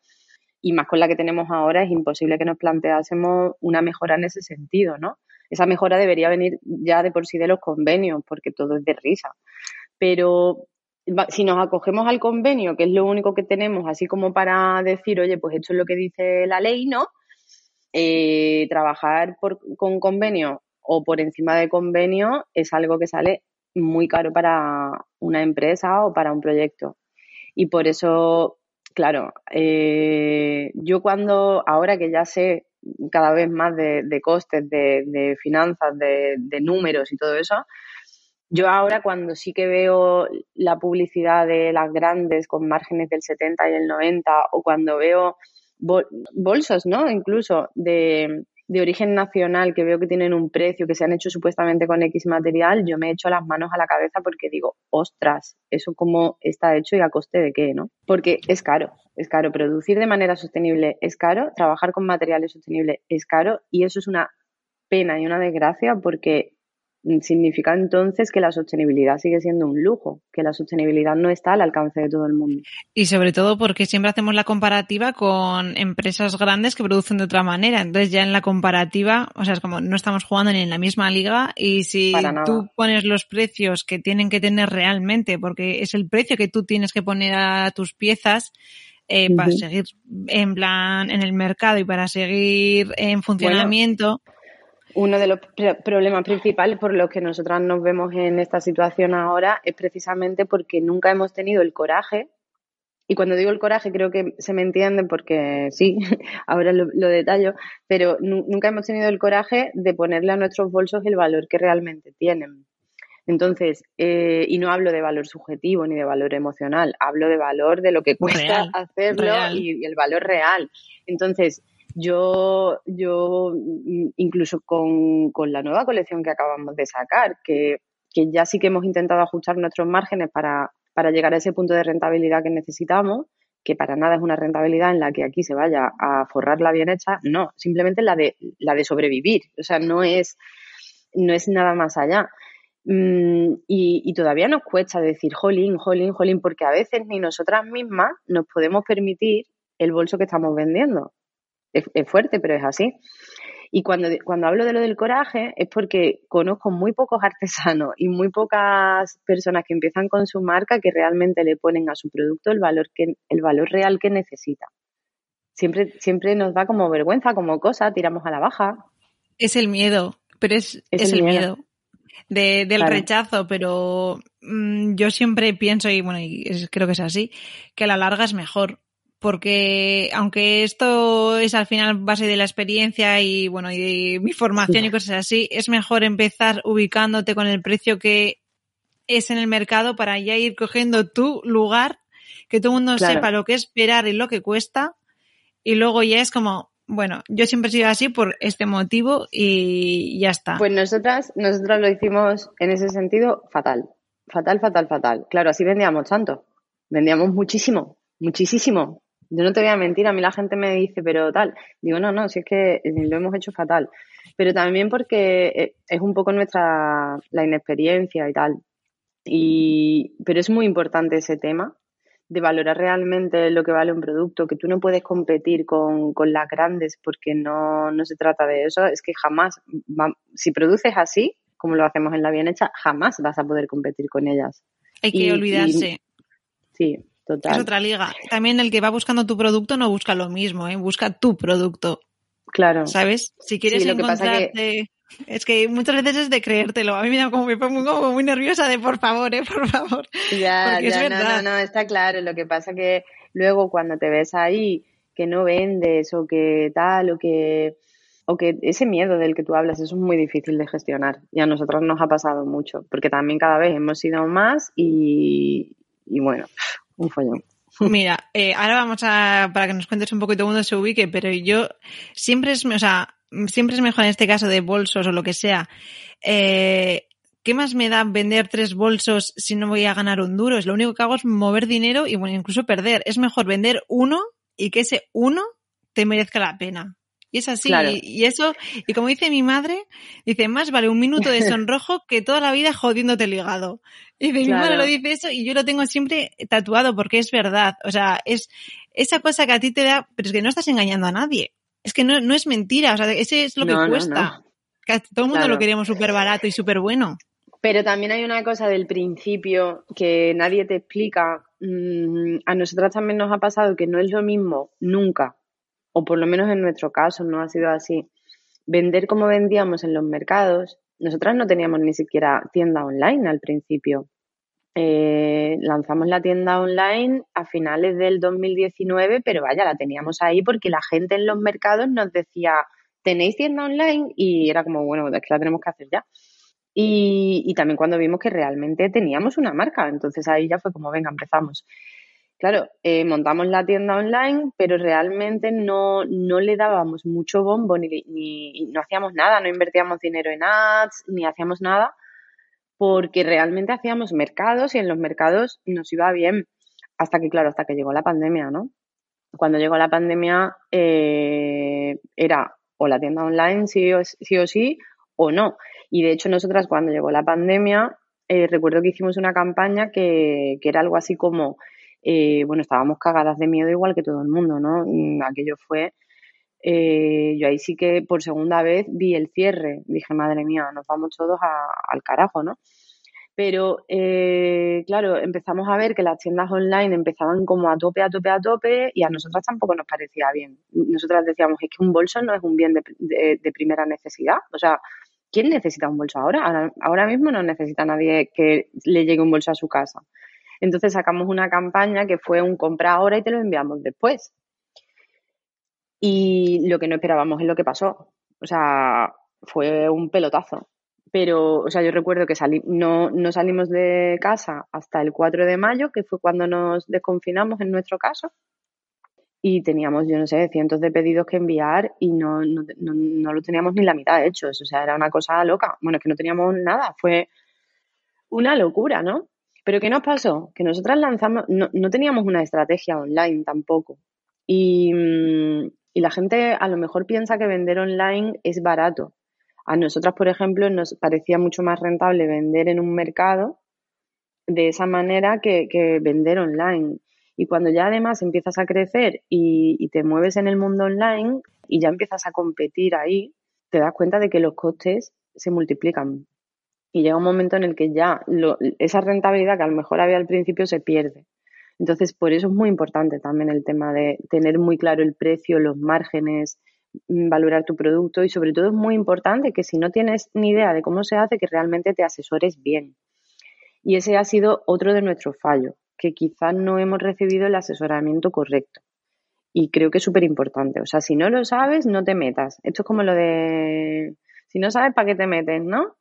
Speaker 2: y más con la que tenemos ahora, es imposible que nos planteásemos una mejora en ese sentido, ¿no? Esa mejora debería venir ya de por sí de los convenios, porque todo es de risa. Pero si nos acogemos al convenio, que es lo único que tenemos, así como para decir, oye, pues esto es lo que dice la ley, ¿no? Eh, trabajar por, con convenio o por encima de convenio es algo que sale muy caro para una empresa o para un proyecto. Y por eso, claro, eh, yo cuando, ahora que ya sé cada vez más de, costes, de, finanzas, de, números y todo eso, yo ahora cuando sí que veo la publicidad de las grandes con márgenes del 70 y el 90 o cuando veo bolsos, ¿no? Incluso de, de origen nacional que veo que tienen un precio, que se han hecho supuestamente con X material, yo me echo las manos a la cabeza porque digo, ostras, eso cómo está hecho y a coste de qué, ¿no? Porque es caro, es caro. Producir de manera sostenible es caro, trabajar con materiales sostenibles es caro y eso es una pena y una desgracia porque significa entonces que la sostenibilidad sigue siendo un lujo, que la sostenibilidad no está al alcance de todo el mundo.
Speaker 1: Y sobre todo porque siempre hacemos la comparativa con empresas grandes que producen de otra manera. Entonces ya en la comparativa, o sea, es como no estamos jugando ni en la misma liga y si tú pones los precios que tienen que tener realmente, porque es el precio que tú tienes que poner a tus piezas, eh, para seguir en plan en el mercado y para seguir en funcionamiento
Speaker 2: uno de los problemas principales por los que nosotras nos vemos en esta situación ahora es precisamente porque nunca hemos tenido el coraje, y cuando digo el coraje creo que se me entiende porque sí, ahora lo, detallo, pero nunca hemos tenido el coraje de ponerle a nuestros bolsos el valor que realmente tienen. Entonces, eh, y no hablo de valor subjetivo ni de valor emocional, hablo de valor de lo que cuesta hacerlo Y, y el valor real. Entonces, yo, yo mm, incluso con, la nueva colección que acabamos de sacar, que, ya sí que hemos intentado ajustar nuestros márgenes para, para llegar a ese punto de rentabilidad que necesitamos, que para nada es una rentabilidad en la que aquí se vaya a forrar la bien hecha, no, simplemente la de, la de sobrevivir, o sea, no es, no es nada más allá. Mm, y, y, todavía nos cuesta decir jolín, jolín, jolín, porque a veces ni nosotras mismas nos podemos permitir el bolso que estamos vendiendo es, fuerte, pero es así. Y cuando, cuando hablo de lo del coraje es porque conozco muy pocos artesanos y muy pocas personas que empiezan con su marca que realmente le ponen a su producto el valor, que, el valor real que necesita. Siempre, siempre nos da como vergüenza, como cosa, tiramos a la baja.
Speaker 1: Es el miedo, pero es, es, el, miedo. De, del rechazo, pero mm, yo siempre pienso, y bueno, y creo que es así, que a la larga es mejor porque aunque esto es al final base de la experiencia y bueno, y de mi formación y cosas así, es mejor empezar ubicándote con el precio que es en el mercado para ya ir cogiendo tu lugar, que todo el mundo sepa lo que esperar y lo que cuesta, y luego ya es como, bueno, yo siempre he sido así por este motivo y ya está.
Speaker 2: Pues nosotras, nosotras lo hicimos en ese sentido fatal. Fatal, fatal, fatal. Claro, así vendíamos tanto. Vendíamos muchísimo, muchísimo. Yo no te voy a mentir, a mí la gente me dice, pero tal. Digo, no, no, si es que lo hemos hecho fatal. Pero también porque eh, es un poco nuestra, la inexperiencia y tal. Y, pero es muy importante ese tema de valorar realmente lo que vale un producto, que tú no puedes competir con, las grandes porque no, no se trata de eso. Es que jamás, si produces así, como lo hacemos en la bien hecha, jamás vas a poder competir con ellas.
Speaker 1: Hay que olvidarse.
Speaker 2: sí,
Speaker 1: es otra liga. También el que va buscando tu producto no busca lo mismo, ¿eh? busca tu producto.
Speaker 2: Claro.
Speaker 1: ¿Sabes? Si quieres encontrarte... Es que muchas veces es de creértelo. A mí me da como me pongo como muy nerviosa de por favor, eh, por favor.
Speaker 2: Ya, ya, no, no, no, está claro. Lo que pasa que luego cuando te ves ahí que no vendes o que tal o que o que ese miedo del que tú hablas eso es muy difícil de gestionar y a nosotros nos ha pasado mucho porque también cada vez hemos sido más y, y bueno un follón.
Speaker 1: Mira, eh, ahora vamos a, para que nos cuentes un poquito mundo se ubique, pero yo siempre es, o sea, siempre es mejor en este caso de bolsos o lo que sea. Eh, ¿Qué más me da vender tres bolsos si no voy a ganar un duro? Es lo único que hago es mover dinero y bueno, incluso perder. Es mejor vender uno y que ese uno te merezca la pena. Y es así. Y, eso, y como dice mi madre, dice, más vale un minuto de sonrojo que toda la vida jodiéndote el hígado. Y mi madre lo dice eso y yo lo tengo siempre tatuado porque es verdad. O sea, es esa cosa que a ti te da, pero es que no estás engañando a nadie. Es que no, no es mentira, o sea, ese es lo que cuesta. Que todo el mundo lo queremos súper barato y súper bueno.
Speaker 2: Pero también hay una cosa del principio que nadie te explica. Mm, a nosotras también nos ha pasado que no es lo mismo nunca, o por lo menos en nuestro caso no ha sido así, vender como vendíamos en los mercados. Nosotras no teníamos ni siquiera tienda online al principio. Eh, lanzamos la tienda online a finales del 2019, pero vaya, la teníamos ahí porque la gente en los mercados nos decía, ¿tenéis tienda online? Y era como, bueno, es que la tenemos que hacer ya. Y, también cuando vimos que realmente teníamos una marca, entonces ahí ya fue como, venga, empezamos. Claro, eh, montamos la tienda online, pero realmente no, no le dábamos mucho bombo ni, ni, no hacíamos nada, no invertíamos dinero en ads, ni hacíamos nada, porque realmente hacíamos mercados y en los mercados nos iba bien. Hasta que, claro, hasta que llegó la pandemia, ¿no? Cuando llegó la pandemia eh, era o la tienda online sí o, sí o sí o no. Y de hecho, nosotras cuando llegó la pandemia, eh, recuerdo que hicimos una campaña que, que era algo así como, eh, bueno, estábamos cagadas de miedo igual que todo el mundo, ¿no? Mm, aquello fue, eh, yo ahí sí que por segunda vez vi el cierre. Dije, madre mía, nos vamos todos al carajo, ¿no? Pero, claro, empezamos a ver que las tiendas online empezaban como a tope, a tope, a tope y a nosotras tampoco nos parecía bien. Nosotras decíamos, es que un bolso no es un bien de, de primera necesidad. O sea, ¿quién necesita un bolso ahora? ahora? mismo no necesita nadie que le llegue un bolso a su casa. Entonces sacamos una campaña que fue un compra ahora y te lo enviamos después. Y lo que no esperábamos es lo que pasó. O sea, fue un pelotazo. Pero, o sea, yo recuerdo que no, no salimos de casa hasta el 4 de mayo, que fue cuando nos desconfinamos en nuestro caso y teníamos, yo no sé, cientos de pedidos que enviar y no, no, no, lo teníamos ni la mitad hechos. O sea, era una cosa loca. Bueno, es que no teníamos nada, fue una locura, ¿no? Pero ¿qué nos pasó? Que nosotras lanzamos, no, no teníamos una estrategia online tampoco. Y, y la gente a lo mejor piensa que vender online es barato. A nosotras, por ejemplo, nos parecía mucho más rentable vender en un mercado de esa manera que, que vender online. Y cuando ya además empiezas a crecer y, te mueves en el mundo online y ya empiezas a competir ahí, te das cuenta de que los costes se multiplican. Y llega un momento en el que ya esa rentabilidad que a lo mejor había al principio se pierde. Entonces, por eso es muy importante también el tema de tener muy claro el precio, los márgenes, mm, valorar tu producto y sobre todo es muy importante que si no tienes ni idea de cómo se hace, que realmente te asesores bien. Y ese ha sido otro de nuestros fallos que quizás no hemos recibido el asesoramiento correcto. Y creo que es súper importante. O sea, si no lo sabes, no te metas. Esto es como lo de, si no sabes, ¿para qué te metes, no?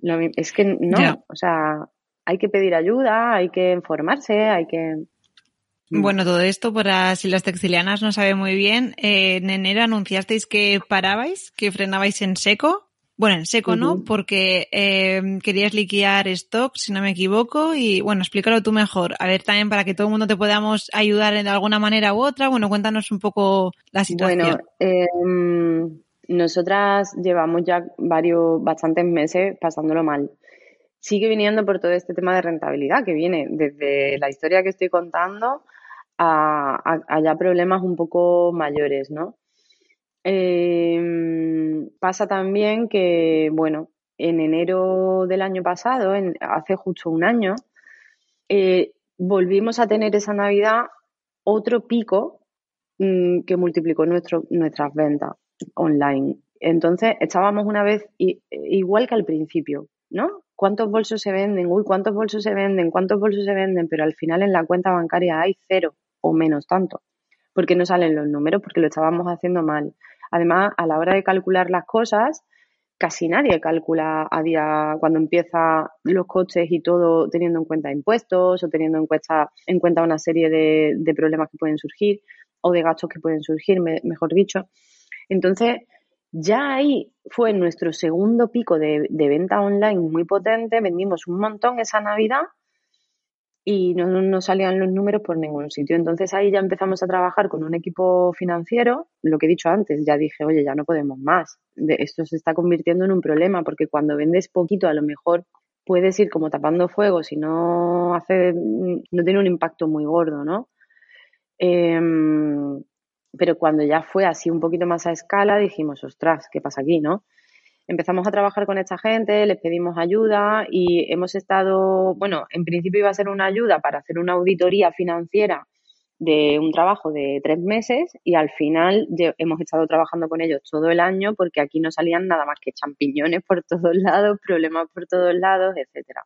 Speaker 2: Es que no, o sea, hay que pedir ayuda, hay que informarse, hay que...
Speaker 1: Mm. Bueno, todo esto, para si las textilianas no saben muy bien, eh, en enero anunciasteis que parabais, que frenabais en seco. Bueno, en seco no, porque eh, querías liquidar stock, si no me equivoco, y bueno, explícalo tú mejor. A ver, también para que todo el mundo te podamos ayudar de alguna manera u otra, bueno, cuéntanos un poco la situación.
Speaker 2: Bueno, eh, nosotras llevamos ya varios, bastantes meses pasándolo mal. Sigue viniendo por todo este tema de rentabilidad que viene desde la historia que estoy contando a, ya problemas un poco mayores, ¿no? Eh, pasa también que, bueno, en enero del año pasado, en, hace justo un año, eh, volvimos a tener esa Navidad otro pico mm, que multiplicó nuestro, nuestras ventas online. Entonces, estábamos una vez igual que al principio, ¿no? ¿Cuántos bolsos se venden? Uy, ¿cuántos bolsos se venden? ¿Cuántos bolsos se venden? Pero al final en la cuenta bancaria hay cero o menos tanto, porque no salen los números, porque lo estábamos haciendo mal. Además, a la hora de calcular las cosas, casi nadie calcula a día cuando empieza los coches y todo teniendo en cuenta impuestos o teniendo en cuenta, en cuenta una serie de, problemas que pueden surgir o de gastos que pueden surgir, mejor dicho. Entonces, ya ahí fue nuestro segundo pico de, venta online muy potente, vendimos un montón esa Navidad y no nos salían los números por ningún sitio. Entonces ahí ya empezamos a trabajar con un equipo financiero, lo que he dicho antes, ya dije, oye, ya no podemos más, esto se está convirtiendo en un problema porque cuando vendes poquito a lo mejor puedes ir como tapando fuego si no hace, no tiene un impacto muy gordo, ¿no? Em, pero cuando ya fue así un poquito más a escala dijimos, ostras, ¿qué pasa aquí, no? empezamos a trabajar con esta gente, les pedimos ayuda y hemos estado, bueno, en principio iba a ser una ayuda para hacer una auditoría financiera de un trabajo de tres meses y al final hemos estado trabajando con ellos todo el año porque aquí no salían nada más que champiñones por todos lados, problemas por todos lados, etcétera.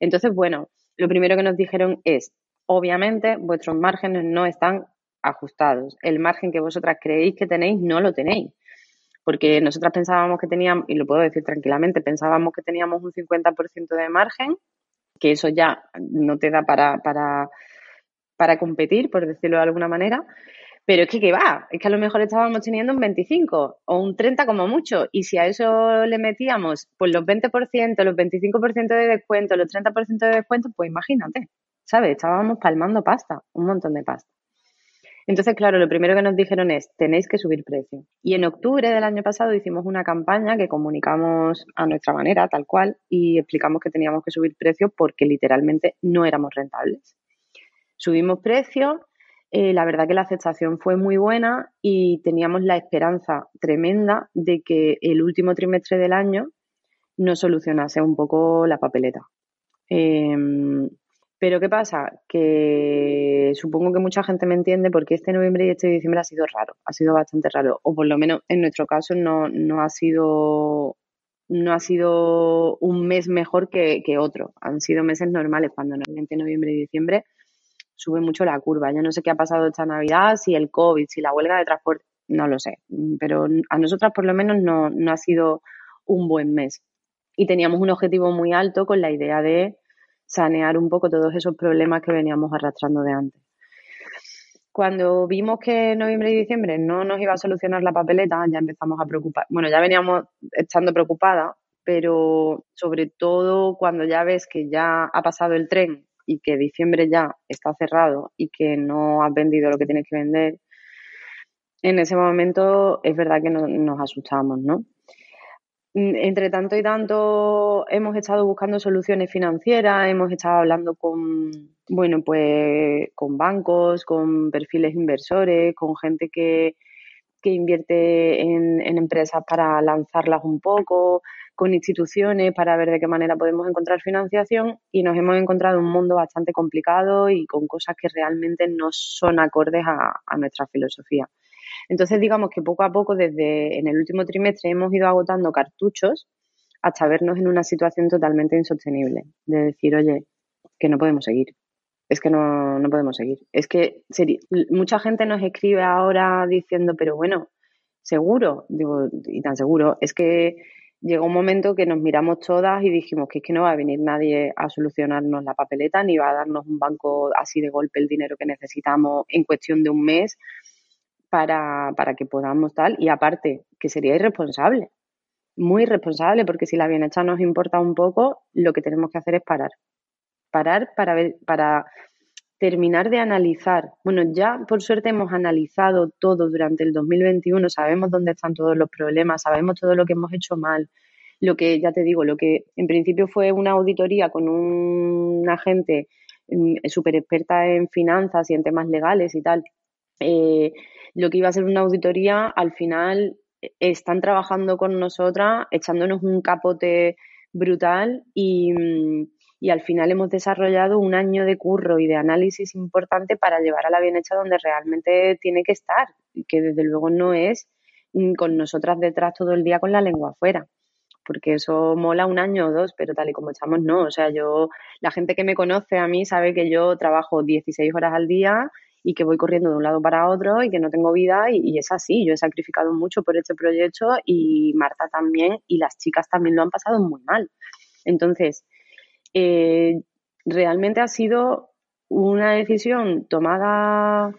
Speaker 2: Entonces, bueno, lo primero que nos dijeron es, obviamente, vuestros márgenes no están ajustados. El margen que vosotras creéis que tenéis no lo tenéis porque nosotras pensábamos que teníamos, y lo puedo decir tranquilamente, pensábamos que teníamos un 50% de margen, que eso ya no te da para, para, para competir, por decirlo de alguna manera, pero es que ¿qué va? Es que a lo mejor estábamos teniendo un 25 o un 30 como mucho. Y si a eso le metíamos pues los 20%, los 25% de descuento, los 30% de descuento, pues imagínate, ¿sabes? Estábamos palmando pasta, un montón de pasta. Entonces, claro, lo primero que nos dijeron es, tenéis que subir precio. Y en octubre del año pasado hicimos una campaña que comunicamos a nuestra manera, tal cual, y explicamos que teníamos que subir precio porque literalmente no éramos rentables. Subimos precio, eh, la verdad que la aceptación fue muy buena y teníamos la esperanza tremenda de que el último trimestre del año nos solucionase un poco la papeleta. Em, pero ¿qué pasa? Que supongo que mucha gente me entiende porque este noviembre y este diciembre ha sido raro, ha sido bastante raro, o por lo menos en nuestro caso no, no ha sido no ha sido un mes mejor que, que otro. Han sido meses normales, cuando normalmente noviembre y diciembre sube mucho la curva. Yo no sé qué ha pasado esta Navidad, si el COVID, si la huelga de transporte, no lo sé. Pero a nosotras por lo menos no, no ha sido un buen mes. Y teníamos un objetivo muy alto con la idea de sanear un poco todos esos problemas que veníamos arrastrando de antes. Cuando vimos que noviembre y diciembre no nos iba a solucionar la papeleta, ya empezamos a preocupar. Bueno, ya veníamos estando preocupadas, pero sobre todo cuando ya ves que ya ha pasado el tren y que diciembre ya está cerrado y que no has vendido lo que tienes que vender, en ese momento es verdad que nos asustamos, ¿no? Mm, entre tanto y tanto hemos estado buscando soluciones financieras, hemos estado hablando con, bueno, pues con bancos, con perfiles inversores, con gente que, que invierte en, en, empresas para lanzarlas un poco, con instituciones para ver de qué manera podemos encontrar financiación y nos hemos encontrado un mundo bastante complicado y con cosas que realmente no son acordes a, a nuestra filosofía. Entonces, digamos que poco a poco, desde en el último trimestre, hemos ido agotando cartuchos hasta vernos en una situación totalmente insostenible, de decir, oye, que no podemos seguir. Es que no, no podemos seguir. Es que mucha gente nos escribe ahora diciendo, pero bueno, seguro, digo, y tan seguro, es que llegó un momento que nos miramos todas y dijimos que es que no va a venir nadie a solucionarnos la papeleta, ni va a darnos un banco así de golpe el dinero que necesitamos en cuestión de un mes para, para que podamos tal. Y aparte, que sería irresponsable, muy irresponsable, porque si la bienestar nos importa un poco, lo que tenemos que hacer es parar. Parar para ver, para terminar de analizar. Bueno, ya por suerte hemos analizado todo durante el 2021, sabemos dónde están todos los problemas, sabemos todo lo que hemos hecho mal. Lo que, ya te digo, lo que en principio fue una auditoría con un agente mm, súper experta en finanzas y en temas legales y tal, eh, lo que iba a ser una auditoría, al final están trabajando con nosotras, echándonos un capote brutal y, mm, al final hemos desarrollado un año de curro y de análisis importante para llevar a la bien hecha donde realmente tiene que estar, que desde luego no es mm, con nosotras detrás todo el día con la lengua afuera porque eso mola un año o dos, pero tal y como estamos, no. O sea, yo, la gente que me conoce a mí sabe que yo trabajo 16 horas al día y que voy corriendo de un lado para otro y que no tengo vida y, es así. Yo he sacrificado mucho por este proyecto y Marta también y las chicas también lo han pasado muy mal. Entonces, eh, realmente ha sido una decisión tomada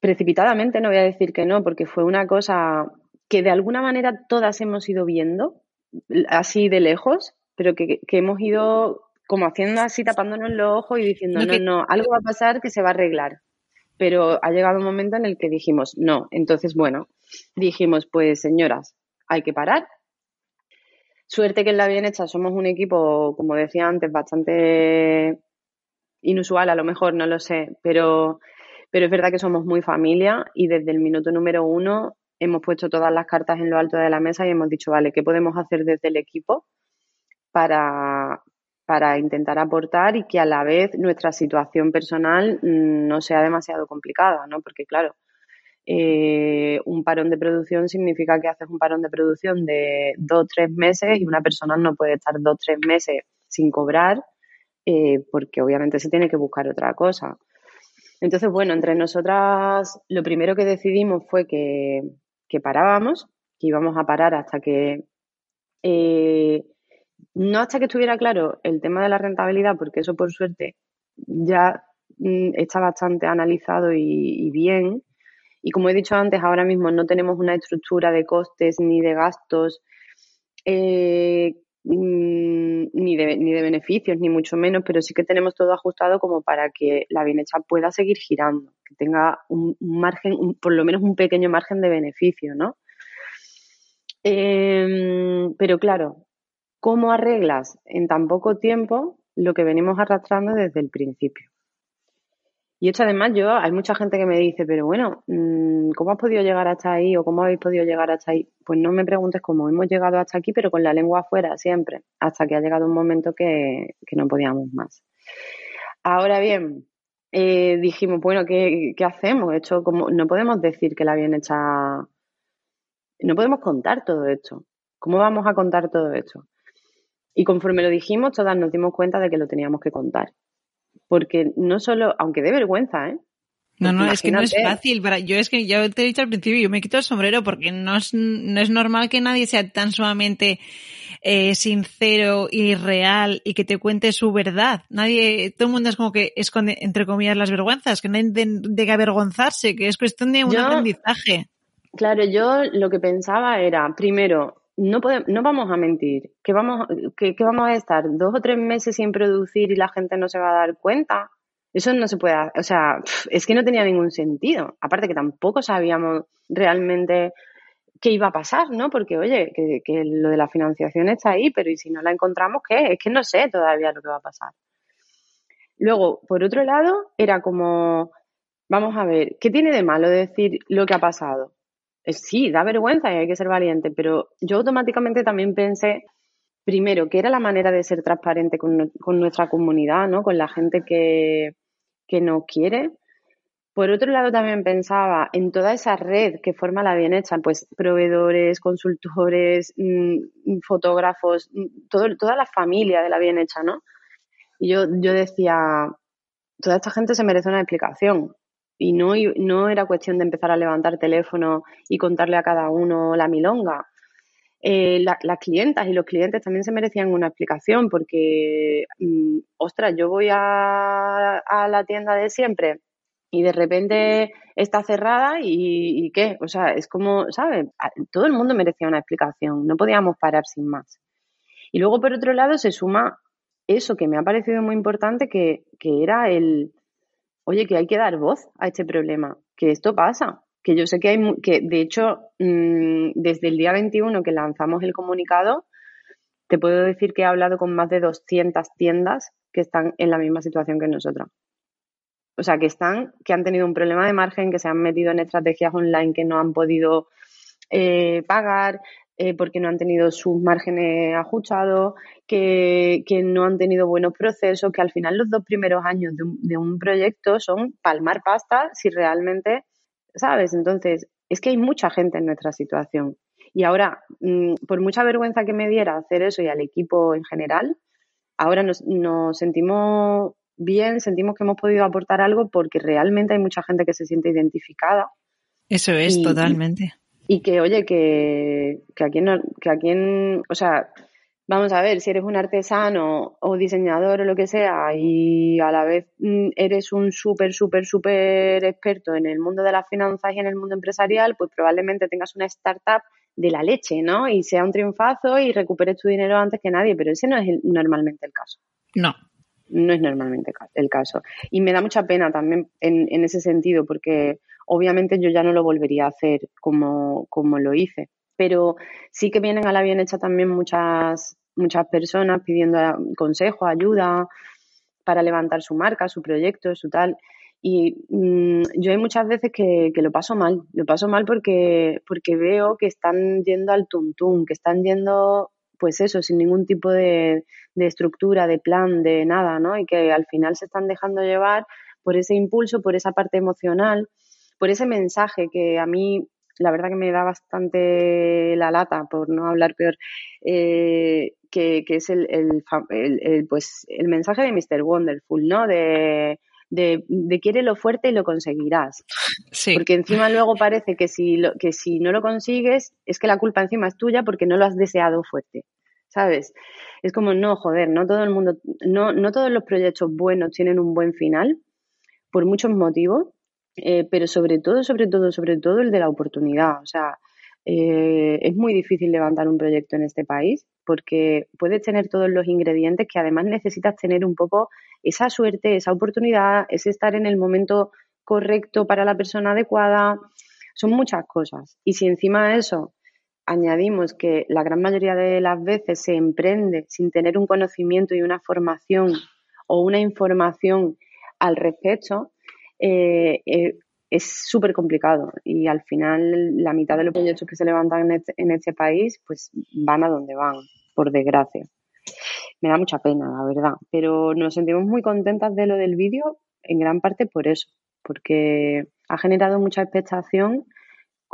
Speaker 2: precipitadamente, no voy a decir que no, porque fue una cosa que de alguna manera todas hemos ido viendo, así de lejos, pero que, que hemos ido como haciendo así, tapándonos los ojos y diciendo, no, no, algo va a pasar que se va a arreglar. Pero ha llegado un momento en el que dijimos, no. Entonces, bueno, dijimos, pues señoras, hay que parar. Suerte que en la bien hecha somos un equipo, como decía antes, bastante inusual, a lo mejor, no lo sé, pero, pero es verdad que somos muy familia y desde el minuto número uno hemos puesto todas las cartas en lo alto de la mesa y hemos dicho, vale, ¿qué podemos hacer desde el equipo para, para intentar aportar y que a la vez nuestra situación personal mm, no sea demasiado complicada, ¿no? Porque claro, eh, un parón de producción significa que haces un parón de producción de dos, tres meses y una persona no puede estar dos, tres meses sin cobrar eh, porque obviamente se tiene que buscar otra cosa. Entonces, bueno, entre nosotras lo primero que decidimos fue que, que parábamos, que íbamos a parar hasta que eh, no hasta que estuviera claro el tema de la rentabilidad, porque eso por suerte ya mm, está bastante analizado y, bien. Y como he dicho antes, ahora mismo no tenemos una estructura de costes ni de gastos, eh, mm, ni, de, ni de beneficios, ni mucho menos, pero sí que tenemos todo ajustado como para que la bienestar pueda seguir girando, que tenga un, margen, por lo menos un pequeño margen de beneficio, ¿no? Em, pero claro, ¿Cómo arreglas en tan poco tiempo lo que venimos arrastrando desde el principio? Y esto además yo, hay mucha gente que me dice, pero bueno, mm, ¿cómo has podido llegar hasta ahí o cómo habéis podido llegar hasta ahí? Pues no me preguntes cómo, hemos llegado hasta aquí, pero con la lengua afuera siempre, hasta que ha llegado un momento que, no podíamos más. Ahora bien, eh, dijimos, bueno, ¿qué, ¿qué, hacemos? Esto como, no podemos decir que la bien hecha, no podemos contar todo esto. ¿Cómo vamos a contar todo esto? Y conforme lo dijimos, todas nos dimos cuenta de que lo teníamos que contar. Porque no solo, aunque de vergüenza, ¿eh?
Speaker 1: No, no, es que no es fácil. Para, yo es que ya te he dicho al principio, yo me quito el sombrero porque no es, no es normal que nadie sea tan sumamente eh, sincero y real y que te cuente su verdad. Nadie, todo el mundo es como que esconde, entre comillas, las vergüenzas, que nadie de, que avergonzarse, que es cuestión de un aprendizaje.
Speaker 2: Claro, yo lo que pensaba era, primero, no, podemos, no vamos a mentir, que vamos, que, vamos a estar dos o tres meses sin producir y la gente no se va a dar cuenta. Eso no se puede, o sea, es que no tenía ningún sentido. Aparte que tampoco sabíamos realmente qué iba a pasar, ¿no? Porque, oye, que, que lo de la financiación está ahí, pero ¿y si no la encontramos qué? Es que no sé todavía lo que va a pasar. Luego, por otro lado, era como, vamos a ver, ¿qué tiene de malo decir lo que ha pasado? Sí, da vergüenza y hay que ser valiente, pero yo automáticamente también pensé, primero, que era la manera de ser transparente con, nuestra comunidad, ¿no? Con la gente que, que nos quiere. Por otro lado, también pensaba en toda esa red que forma la bien hecha, pues proveedores, consultores, mm, fotógrafos, mm, toda la familia de la bien hecha, ¿no? Y yo, yo decía, toda esta gente se merece una explicación y no, no era cuestión de empezar a levantar teléfono y contarle a cada uno la milonga. Eh, las clientas y los clientes también se merecían una explicación porque, mm, ostras, yo voy a, a, la tienda de siempre y de repente está cerrada y, y, qué, o sea, es como, ¿sabes? Todo el mundo merecía una explicación, no podíamos parar sin más. Y luego, por otro lado, se suma eso que me ha parecido muy importante, que, que era el, oye, que hay que dar voz a este problema, que esto pasa, que yo sé que hay, que de hecho, mm, desde el día 21 que lanzamos el comunicado, te puedo decir que he hablado con más de 200 tiendas que están en la misma situación que nosotros. O sea, que están, que han tenido un problema de margen, que se han metido en estrategias online que no han podido eh, pagar, eh, porque no han tenido sus márgenes ajustados, que, no han tenido buenos procesos, que al final los dos primeros años de un, de un proyecto son palmar pasta si realmente, ¿sabes? Entonces, es que hay mucha gente en nuestra situación. Y ahora, mm, por mucha vergüenza que me diera hacer eso y al equipo en general, ahora nos, nos sentimos bien, sentimos que hemos podido aportar algo porque realmente hay mucha gente que se siente identificada.
Speaker 1: Eso es, totalmente
Speaker 2: y que, oye, que, que, a quien, que a quien, o sea, vamos a ver, si eres un artesano o diseñador o lo que sea y a la vez mm, eres un súper, súper, súper experto en el mundo de las finanzas y en el mundo empresarial, pues probablemente tengas una startup de la leche, ¿no? Y sea un triunfazo y recuperes tu dinero antes que nadie, pero ese no es normalmente el caso.
Speaker 1: No.
Speaker 2: No es normalmente el caso. Y me da mucha pena también en, en ese sentido, porque obviamente yo ya no lo volvería a hacer como, como lo hice. Pero sí que vienen a la bien hecha también muchas, muchas personas pidiendo consejo, ayuda para levantar su marca, su proyecto, su tal. Y mm, yo hay muchas veces que, que, lo paso mal, lo paso mal porque, porque veo que están yendo al tuntún, que están yendo, pues eso, sin ningún tipo de, de estructura, de plan, de nada, ¿no? Y que al final se están dejando llevar por ese impulso, por esa parte emocional, por ese mensaje que a mí la verdad que me da bastante la lata, por no hablar peor, eh, que, que, es el, el, el, pues, el mensaje de Mr. Wonderful, ¿no? De, de, de, quiere lo fuerte y lo conseguirás.
Speaker 1: Sí.
Speaker 2: Porque encima luego parece que si, lo, que si no lo consigues, es que la culpa encima es tuya porque no lo has deseado fuerte. ¿Sabes? Es como, no, joder, no todo el mundo, no, no todos los proyectos buenos tienen un buen final, por muchos motivos, eh, pero sobre todo, sobre todo, sobre todo el de la oportunidad. O sea, eh, es muy difícil levantar un proyecto en este país porque puedes tener todos los ingredientes que además necesitas tener un poco esa suerte, esa oportunidad, ese estar en el momento correcto para la persona adecuada. Son muchas cosas. Y si encima de eso añadimos que la gran mayoría de las veces se emprende sin tener un conocimiento y una formación o una información al respecto, eh, eh, es súper complicado y al final la mitad de los proyectos que se levantan en este, en este país pues van a donde van, por desgracia. Me da mucha pena, la verdad, pero nos sentimos muy contentas de lo del vídeo en gran parte por eso, porque ha generado mucha expectación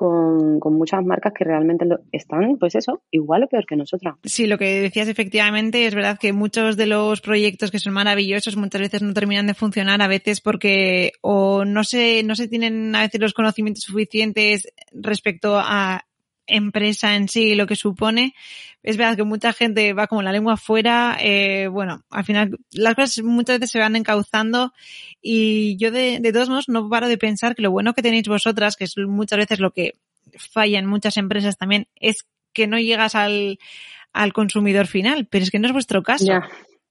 Speaker 2: con, con, muchas marcas que realmente lo, están, pues eso, igual o peor que nosotras.
Speaker 1: Sí, lo que decías efectivamente es verdad que muchos de los proyectos que son maravillosos muchas veces no terminan de funcionar, a veces porque o no se, no se tienen a veces los conocimientos suficientes respecto a empresa en sí, lo que supone. Es verdad que mucha gente va como la lengua afuera. Eh, bueno, al final las cosas muchas veces se van encauzando y yo de, de todos modos no paro de pensar que lo bueno que tenéis vosotras, que es muchas veces lo que falla en muchas empresas también, es que no llegas al, al consumidor final, pero es que no es vuestro caso.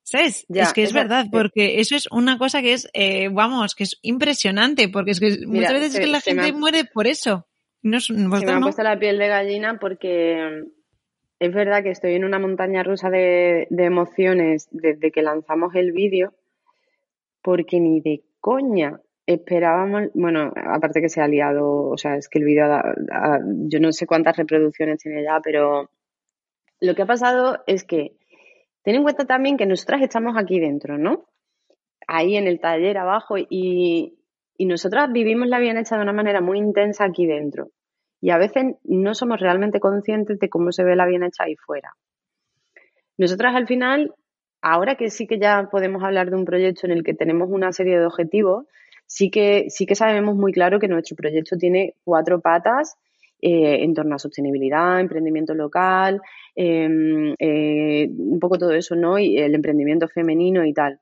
Speaker 1: ¿Sabes? Ya, es que es, verdad, porque eso es una cosa que es, eh, vamos, que es impresionante, porque es que Mira, muchas veces se, es que la gente me... muere por eso. No,
Speaker 2: Se me ha puesto la piel de gallina porque es verdad que estoy en una montaña rusa de, de emociones desde que lanzamos el vídeo, porque ni de coña esperábamos, bueno, aparte que se ha liado, o sea, es que el vídeo, yo no sé cuántas reproducciones tiene ya, pero lo que ha pasado es que ten en cuenta también que nosotras estamos aquí dentro, ¿no? Ahí en el taller abajo y, y nosotras vivimos la bien hecha de una manera muy intensa aquí dentro. Y a veces no somos realmente conscientes de cómo se ve la bien hecha ahí fuera. Nosotras al final, ahora que sí que ya podemos hablar de un proyecto en el que tenemos una serie de objetivos, sí que, sí que sabemos muy claro que nuestro proyecto tiene cuatro patas eh, en torno a sostenibilidad, emprendimiento local, eh, eh, un poco todo eso, ¿no? Y el emprendimiento femenino y tal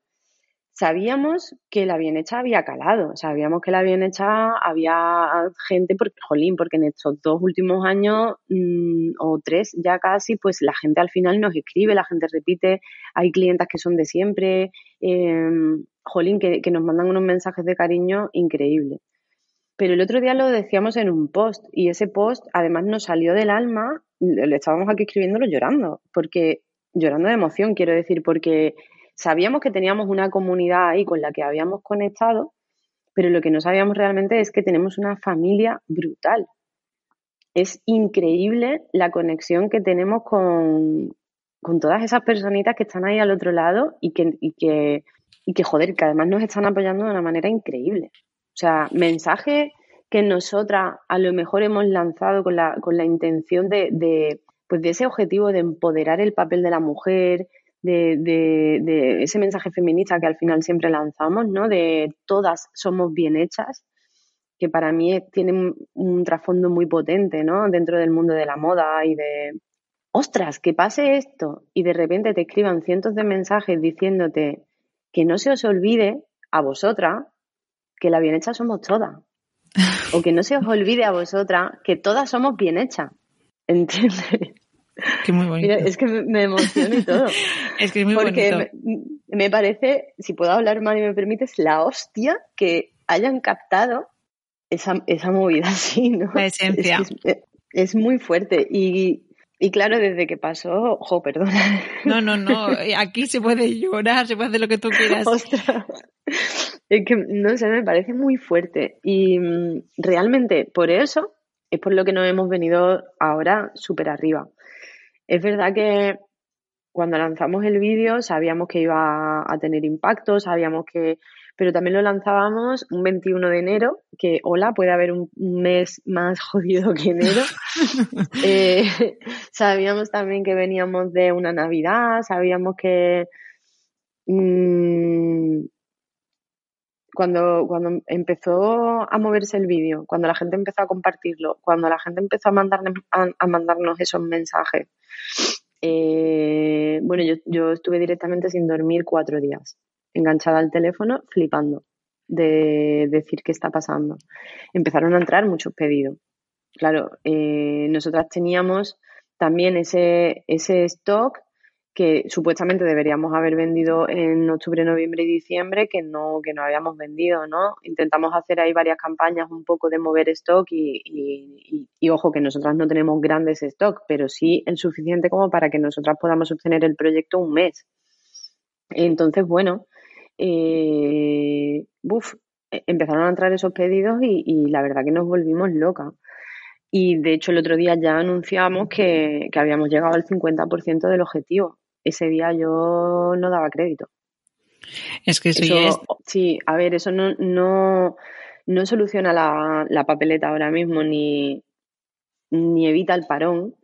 Speaker 2: sabíamos que la bien hecha había calado, sabíamos que la bien hecha había gente, porque, jolín, porque en estos dos últimos años mmm, o tres ya casi, pues la gente al final nos escribe, la gente repite, hay clientas que son de siempre, eh, jolín, que, que nos mandan unos mensajes de cariño increíbles. Pero el otro día lo decíamos en un post y ese post además nos salió del alma, le estábamos aquí escribiéndolo llorando, porque llorando de emoción, quiero decir, porque Sabíamos que teníamos una comunidad ahí con la que habíamos conectado, pero lo que no sabíamos realmente es que tenemos una familia brutal. Es increíble la conexión que tenemos con, con todas esas personitas que están ahí al otro lado y que, y que, y que, joder, que además nos están apoyando de una manera increíble. O sea, mensajes que nosotras a lo mejor hemos lanzado con la, con la intención de, de, pues de ese objetivo de empoderar el papel de la mujer, de, de, de, ese mensaje feminista que al final siempre lanzamos, ¿no? De todas somos bien hechas, que para mí tiene un, trasfondo muy potente, ¿no? Dentro del mundo de la moda y de, ostras, que pase esto y de repente te escriban cientos de mensajes diciéndote que no se os olvide a vosotras que la bien hecha somos todas. O que no se os olvide a vosotras que todas somos bien hechas. ¿Entiendes?
Speaker 1: Que muy bonito.
Speaker 2: Mira, es que me emociona y todo.
Speaker 1: es que es muy
Speaker 2: Porque
Speaker 1: bonito.
Speaker 2: me, me parece, si puedo hablar mal y me permites, la hostia que hayan captado esa, esa movida así, ¿no?
Speaker 1: La esencia.
Speaker 2: Es, que es- es muy fuerte. Y, y claro, desde que pasó, ojo, perdona.
Speaker 1: No, no, no. Aquí se puede llorar, se puede hacer lo que tú quieras.
Speaker 2: Ostras. Es que, no sé, me parece muy fuerte. Y mm, realmente, por eso, es por lo que nos hemos venido ahora súper arriba. Es verdad que cuando lanzamos el vídeo sabíamos que iba a tener impacto, sabíamos que... Pero también lo lanzábamos un 21 de enero, que, hola, puede haber un mes más jodido que enero. Eh, sabíamos también que veníamos de una Navidad, sabíamos que... mm, cuando, cuando empezó a moverse el vídeo, cuando la gente empezó a compartirlo, cuando la gente empezó a mandarnos, a, a mandarnos esos mensajes, eh, bueno, yo, yo estuve directamente sin dormir cuatro días, enganchada al teléfono, flipando de decir qué está pasando. Empezaron a entrar muchos pedidos. Claro, eh, nosotras teníamos también ese, ese stock que supuestamente deberíamos haber vendido en octubre, noviembre y diciembre, que no, que no habíamos vendido, ¿no? Intentamos hacer ahí varias campañas un poco de mover stock y, y, ojo que nosotras no tenemos grandes stock, pero sí el suficiente como para que nosotras podamos sostener el proyecto un mes. Entonces, bueno, eh, buf, empezaron a entrar esos pedidos y, y la verdad que nos volvimos locas. Y de hecho el otro día ya anunciamos que, que habíamos llegado al 50% del objetivo. Ese día yo no daba crédito.
Speaker 1: Es que eso,
Speaker 2: Eso,
Speaker 1: ya es...
Speaker 2: sí, a ver, eso no, no, no soluciona la, la papeleta ahora mismo ni, ni evita el parón.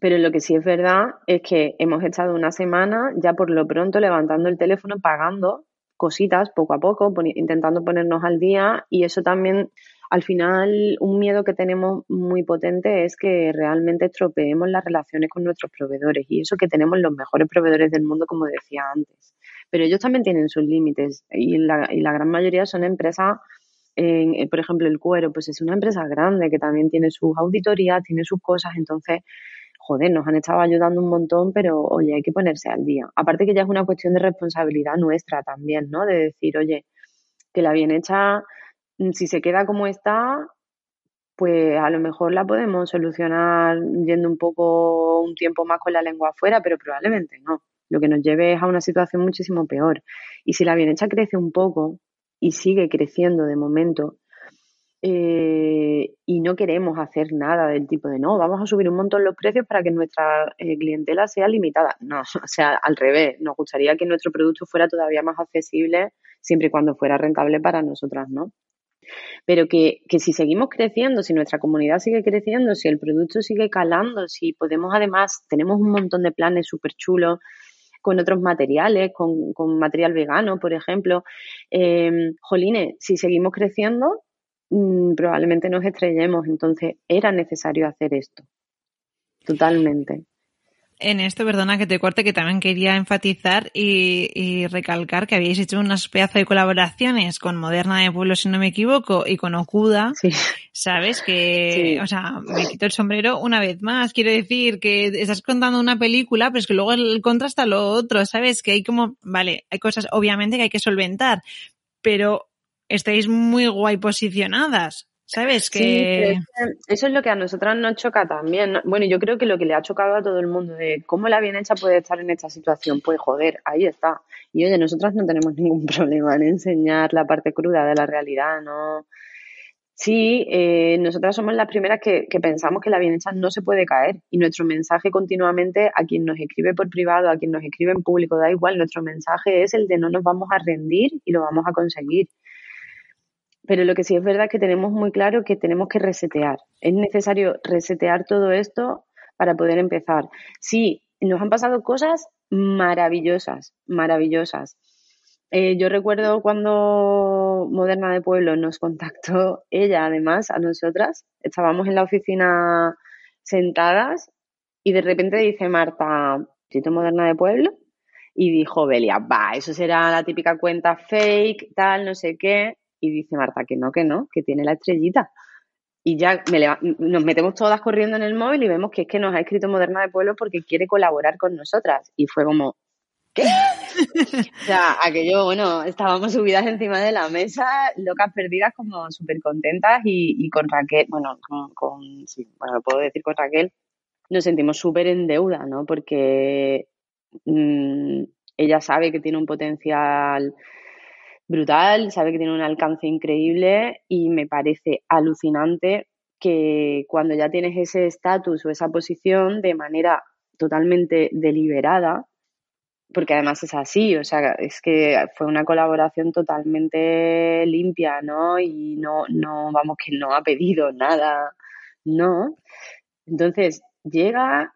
Speaker 2: Pero lo que sí es verdad es que hemos estado una semana ya por lo pronto levantando el teléfono, pagando cositas poco a poco, poni- intentando ponernos al día y eso también, al final, un miedo que tenemos muy potente es que realmente estropeemos las relaciones con nuestros proveedores y eso que tenemos los mejores proveedores del mundo, como decía antes. Pero ellos también tienen sus límites y la, gran mayoría son empresas eh, por ejemplo, el cuero, pues es una empresa grande que también tiene sus auditorías, tiene sus cosas, entonces, joder, nos han estado ayudando un montón, pero oye, hay que ponerse al día. Aparte que ya es una cuestión de responsabilidad nuestra también, ¿no? De decir, oye, que la bien hecha, si se queda como está, pues a lo mejor la podemos solucionar yendo un poco un tiempo más con la lengua afuera, pero probablemente no. Lo que nos lleve es a una situación muchísimo peor. Y si la bien hecha crece un poco y sigue creciendo de momento, eh, y no queremos hacer nada del tipo de no, vamos a subir un montón los precios para que nuestra eh, clientela sea limitada. No, o sea, al revés, nos gustaría que nuestro producto fuera todavía más accesible siempre y cuando fuera rentable para nosotras, ¿no? Pero que, que si seguimos creciendo, si nuestra comunidad sigue creciendo, si el producto sigue calando, si podemos además, tenemos un montón de planes súper chulos con otros materiales, con, con material vegano, por ejemplo. Eh, jolines, si seguimos creciendo, mmm, probablemente nos estrellemos. Entonces, era necesario hacer esto. Totalmente.
Speaker 1: En esto, perdona que te corte, que también quería enfatizar y, y, recalcar que habéis hecho unas pedazos de colaboraciones con Moderna de Pueblo, si no me equivoco, y con Okuda.
Speaker 2: Sí.
Speaker 1: ¿Sabes? Que, sí. o sea, me quito el sombrero una vez más. Quiero decir que estás contando una película, pero es que luego el contrasta lo otro, ¿sabes? Que hay como, vale, hay cosas obviamente que hay que solventar, pero estáis muy guay posicionadas. ¿Sabes? Que...
Speaker 2: Sí, eso es lo que a nosotras nos choca también. Bueno, yo creo que lo que le ha chocado a todo el mundo de cómo la bien hecha puede estar en esta situación, pues joder, ahí está. Y oye, nosotras no tenemos ningún problema en enseñar la parte cruda de la realidad, ¿no? Sí, eh, nosotras somos las primeras que, que, pensamos que la bien hecha no se puede caer y nuestro mensaje continuamente a quien nos escribe por privado, a quien nos escribe en público, da igual, nuestro mensaje es el de no nos vamos a rendir y lo vamos a conseguir. Pero lo que sí es verdad es que tenemos muy claro que tenemos que resetear. Es necesario resetear todo esto para poder empezar. Sí, nos han pasado cosas maravillosas, maravillosas. Eh, yo recuerdo cuando Moderna de Pueblo nos contactó ella, además, a nosotras. Estábamos en la oficina sentadas y de repente dice Marta, ¿Tito Moderna de Pueblo? Y dijo Belia, va, eso será la típica cuenta fake, tal, no sé qué. Y dice Marta que no, que no, que tiene la estrellita. y ya nos metemos todas corriendo en el móvil y vemos que es que nos ha escrito Moderna de Pueblo porque quiere colaborar con nosotras. Y fue como, ¿qué? o sea, aquello, bueno, estábamos subidas encima de la mesa, locas perdidas, como súper contentas y, con Raquel, bueno, con, sí, bueno, lo puedo decir con Raquel, nos sentimos súper en deuda, ¿no? Porque mm, ella sabe que tiene un potencial brutal, sabe que tiene un alcance increíble y me parece alucinante que cuando ya tienes ese estatus o esa posición de manera totalmente deliberada, porque además es así, o sea, es que fue una colaboración totalmente limpia, ¿no? Y no, no, vamos, que no ha pedido nada, ¿no? Entonces, llega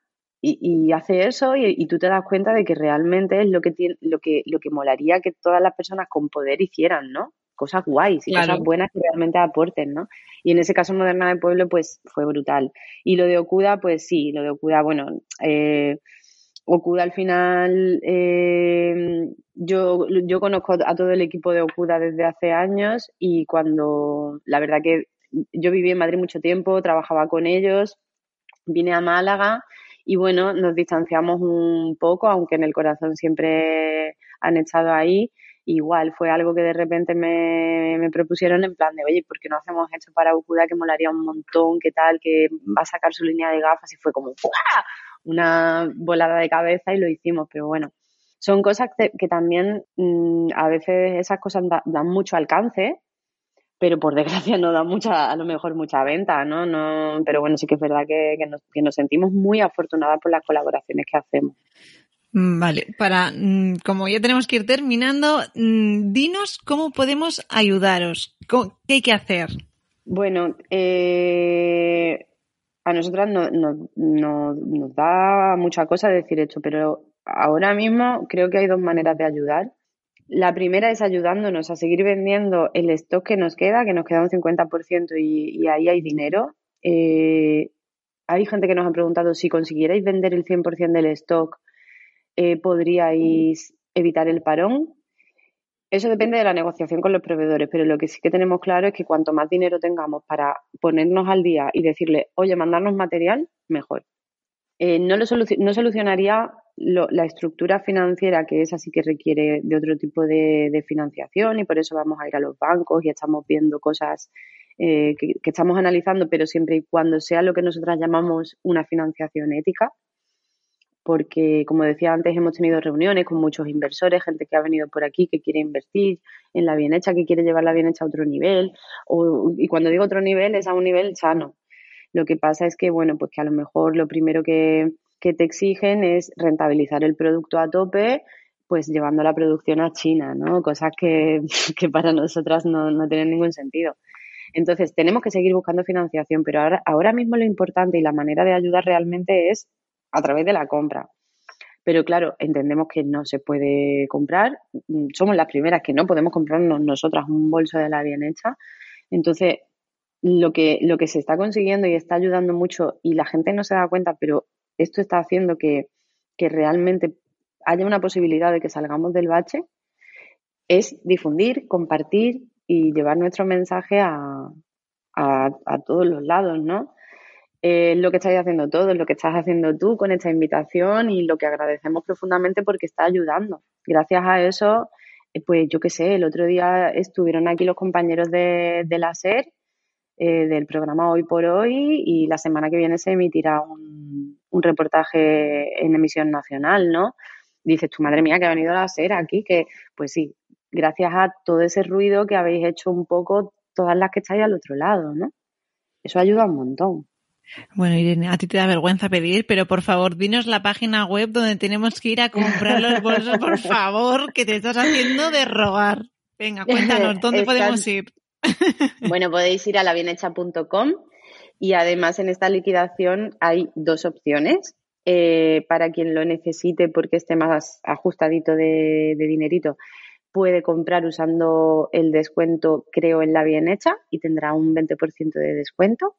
Speaker 2: y, hace eso y, tú te das cuenta de que realmente es lo que, tiene, lo, que, lo que molaría que todas las personas con poder hicieran, ¿no? Cosas guays y cosas buenas que realmente aporten, ¿no? Y en ese caso Moderna de Pueblo, pues fue brutal. Y lo de Okuda, pues sí, lo de Okuda, bueno, eh, Okuda al final, eh, yo, yo conozco a todo el equipo de Okuda desde hace años y cuando, la verdad que yo viví en Madrid mucho tiempo, trabajaba con ellos, vine a Málaga y bueno, nos distanciamos un poco, aunque en el corazón siempre han estado ahí. Igual fue algo que de repente me, me propusieron en plan de, oye, ¿por qué no hacemos esto para Ukuda que molaría un montón? ¿Qué tal? Que va a sacar su línea de gafas y fue como una volada de cabeza y lo hicimos, pero bueno. Son cosas que, también mm, a veces esas cosas dan mucho alcance pero por desgracia no da mucha, a lo mejor mucha venta, ¿no? no pero bueno, sí que es verdad que, nos, sentimos muy afortunadas por las colaboraciones que hacemos.
Speaker 1: Mm, vale, para, mm, como ya tenemos que ir terminando, mm, dinos cómo podemos ayudaros, qué hay que hacer.
Speaker 2: Bueno, eh, a nosotras no, nos da mucha cosa decir esto, pero ahora mismo creo que hay dos maneras de ayudar. La primera es ayudándonos a seguir vendiendo el stock que nos queda, que nos queda un 50% y, ahí hay dinero. Eh, hay gente que nos ha preguntado si consiguierais vender el 100% del stock, eh, podríais evitar el parón. Eso depende de la negociación con los proveedores, pero lo que sí que tenemos claro es que cuanto más dinero tengamos para ponernos al día y decirle, oye, mandarnos material, mejor. Eh, no, lo no solucionaría la estructura financiera, que es así que requiere de otro tipo de, financiación y por eso vamos a ir a los bancos y estamos viendo cosas eh, que, estamos analizando, pero siempre y cuando sea lo que nosotras llamamos una financiación ética, porque como decía antes hemos tenido reuniones con muchos inversores, gente que ha venido por aquí que quiere invertir en la bien hecha, que quiere llevar la bien hecha a otro nivel, y cuando digo otro nivel es a un nivel sano. Lo que pasa es que, bueno, pues que a lo mejor lo primero que, que te exigen es rentabilizar el producto a tope, pues llevando la producción a China, ¿no? Cosas que, para nosotras no, no, tienen ningún sentido. Entonces, tenemos que seguir buscando financiación, pero ahora, ahora mismo lo importante y la manera de ayudar realmente es a través de la compra. Pero claro, entendemos que no se puede comprar. Somos las primeras que no podemos comprarnos nosotras un bolso de la bien hecha. Entonces, lo que, lo que se está consiguiendo y está ayudando mucho, y la gente no se da cuenta, pero esto está haciendo que, realmente haya una posibilidad de que salgamos del bache, es difundir, compartir y llevar nuestro mensaje a, a, todos los lados, ¿no? Lo que estáis haciendo todos, lo que estás haciendo tú con esta invitación y lo que agradecemos profundamente porque está ayudando. Gracias a eso, eh, pues yo qué sé, el otro día estuvieron aquí los compañeros de la SER, eh, del programa Hoy por Hoy, y la semana que viene se emitirá un, un reportaje en emisión nacional, ¿no? Dices, tu madre mía, que ha venido a ser aquí, que pues sí, gracias a todo ese ruido que habéis hecho un poco todas las que estáis al otro lado, ¿no? Eso ayuda un montón.
Speaker 1: Bueno, Irene, a ti te da vergüenza pedir, pero por favor, dinos la página web donde tenemos que ir a comprar los bolsos, por favor, que te estás haciendo de rogar. Venga, cuéntanos, ¿dónde podemos ir?
Speaker 2: bueno, podéis ir a labienecha.com y además en esta liquidación hay dos opciones. Eh, para quien lo necesite porque esté más ajustadito de, dinerito, puede comprar usando el descuento Creo en la bien hecha y tendrá un 20% de descuento.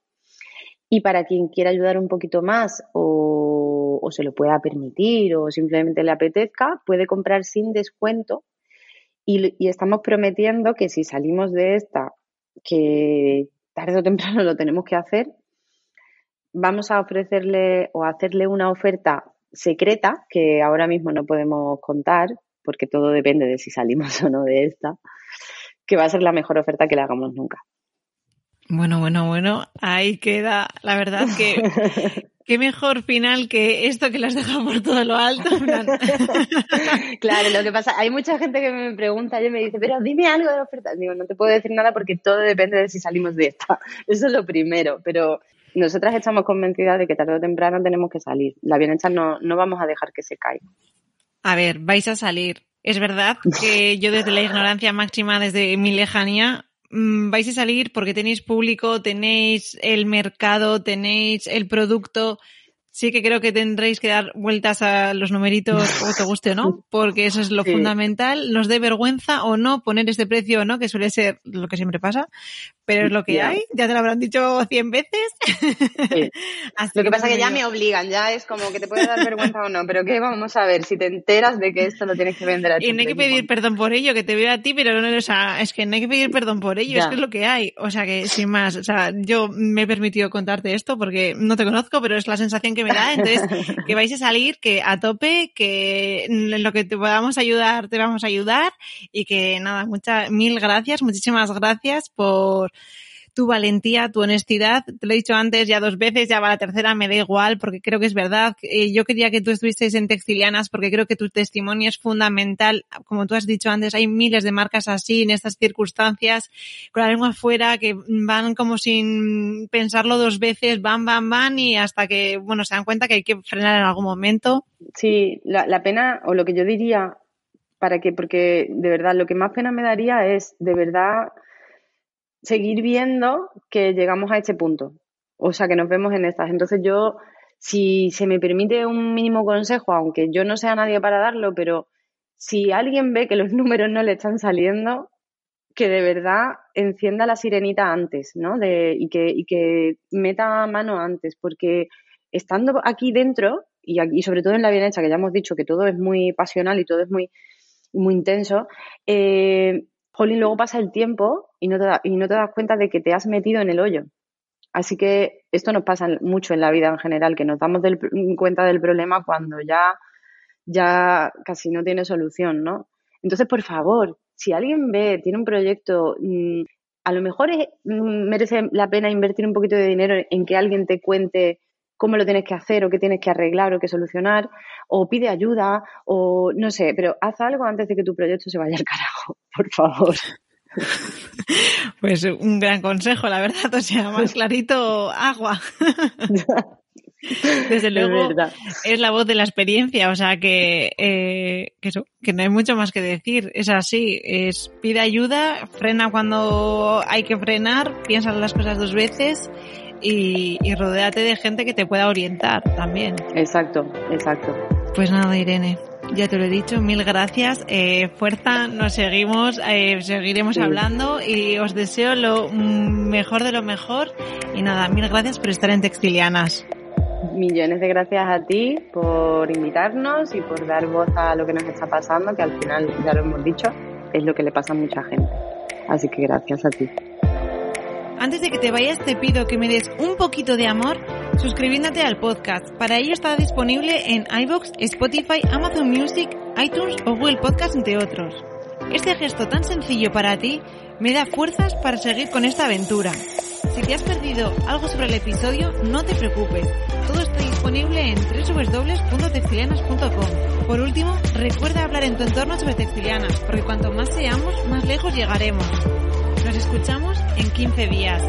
Speaker 2: Y para quien quiera ayudar un poquito más o, se lo pueda permitir o simplemente le apetezca, puede comprar sin descuento. Y estamos prometiendo que si salimos de esta, que tarde o temprano lo tenemos que hacer, vamos a ofrecerle o hacerle una oferta secreta que ahora mismo no podemos contar porque todo depende de si salimos o no de esta, que va a ser la mejor oferta que le hagamos nunca.
Speaker 1: Bueno, bueno, bueno, ahí queda. La verdad que qué mejor final que esto que las dejado por todo lo alto.
Speaker 2: claro, lo que pasa, hay mucha gente que me pregunta y me dice, pero dime algo de la oferta. Digo, no te puedo decir nada porque todo depende de si salimos de esta. Eso es lo primero, pero nosotras estamos convencidas de que tarde o temprano tenemos que salir. La bienestar no, no vamos a dejar que se caiga.
Speaker 1: A ver, vais a salir. Es verdad que yo desde la ignorancia máxima, desde mi lejanía, mm, vais a salir porque tenéis público, tenéis el mercado, tenéis el producto, sí que creo que tendréis que dar vueltas a los numeritos o te guste o no, porque eso es lo fundamental. Nos dé vergüenza o no poner este precio o no, que suele ser lo que siempre pasa, pero es lo que hay, ya te lo habrán dicho cien veces.
Speaker 2: lo que, pasa es que ya me obligan, ya es como que te puede dar vergüenza o no, pero que vamos a ver, si te enteras de que esto lo tienes que vender a ti.
Speaker 1: Y no hay que pedir perdón por ello, que te veo a ti, pero no, o sea, es que no hay que pedir perdón por ello, es que es lo que hay. O sea que, sin más, o sea, yo me he permitido contarte esto porque no te conozco, pero es la sensación que entonces, que vais a salir, que a tope, que en lo que te podamos ayudar, te vamos a ayudar. Y que nada, muchas, mil gracias, muchísimas gracias por tu valentía, tu honestidad. Te lo he dicho antes ya dos veces, ya va la tercera, me da igual porque creo que es verdad. Eh, yo quería que tú estuvieses en Textilianas porque creo que tu testimonio es fundamental. Como tú has dicho antes, hay miles de marcas así en estas circunstancias, con la lengua afuera, que van como sin pensarlo dos veces, van, van, van y hasta que, bueno, se dan cuenta que hay que frenar en algún momento.
Speaker 2: Sí, la, la pena, o lo que yo diría, para que, porque de verdad, lo que más pena me daría es, de verdad, seguir viendo que llegamos a este punto. O sea, que nos vemos en estas. Entonces yo, si se me permite un mínimo consejo, aunque yo no sea nadie para darlo, pero si alguien ve que los números no le están saliendo, que de verdad encienda la sirenita antes, ¿no? De, y, que, y que meta mano antes, porque estando aquí dentro, y, aquí, sobre todo en la bienestar, que ya hemos dicho que todo es muy pasional y todo es muy, muy intenso, eh, luego pasa el tiempo y no, te y no te das cuenta de que te has metido en el hoyo. Así que esto nos pasa mucho en la vida en general, que nos damos cuenta del problema cuando ya, ya casi no tiene solución, ¿no? Entonces, por favor, si alguien ve, tiene un proyecto, mm, a lo mejor mm, merece la pena invertir un poquito de dinero en que alguien te cuente cómo lo tienes que hacer o qué tienes que arreglar o qué solucionar, o pide ayuda, o no sé, pero haz algo antes de que tu proyecto se vaya al carajo, por favor.
Speaker 1: Pues un gran consejo, la verdad, o sea, más clarito, agua. Desde luego es, la voz de la experiencia, o sea que, eh, que, eso, que no hay mucho más que decir. Es así, es pide ayuda, frena cuando hay que frenar, piensa las cosas dos veces y, y rodéate de gente que te pueda orientar también.
Speaker 2: Exacto, exacto.
Speaker 1: Pues nada, Irene. Ya te lo he dicho, mil gracias. Eh, fuerza, nos seguimos, eh, seguiremos hablando y os deseo lo mejor de lo mejor. Y nada, mil gracias por estar en Textilianas.
Speaker 2: Millones de gracias a ti por invitarnos y por dar voz a lo que nos está pasando, que al final, ya lo hemos dicho, es lo que le pasa a mucha gente. Así que gracias a ti.
Speaker 1: Antes de que te vayas te pido que me des un poquito de amor suscribiéndote al podcast. Para ello está disponible en iVoox, Spotify, Amazon Music, iTunes o Google Podcast entre otros. Este gesto tan sencillo para ti me da fuerzas para seguir con esta aventura. Si te has perdido algo sobre el episodio, no te preocupes. Todo está disponible en www.textilianas.com. Por último, recuerda hablar en tu entorno sobre textilianas, porque cuanto más seamos, más lejos llegaremos. Escuchamos en 15 días.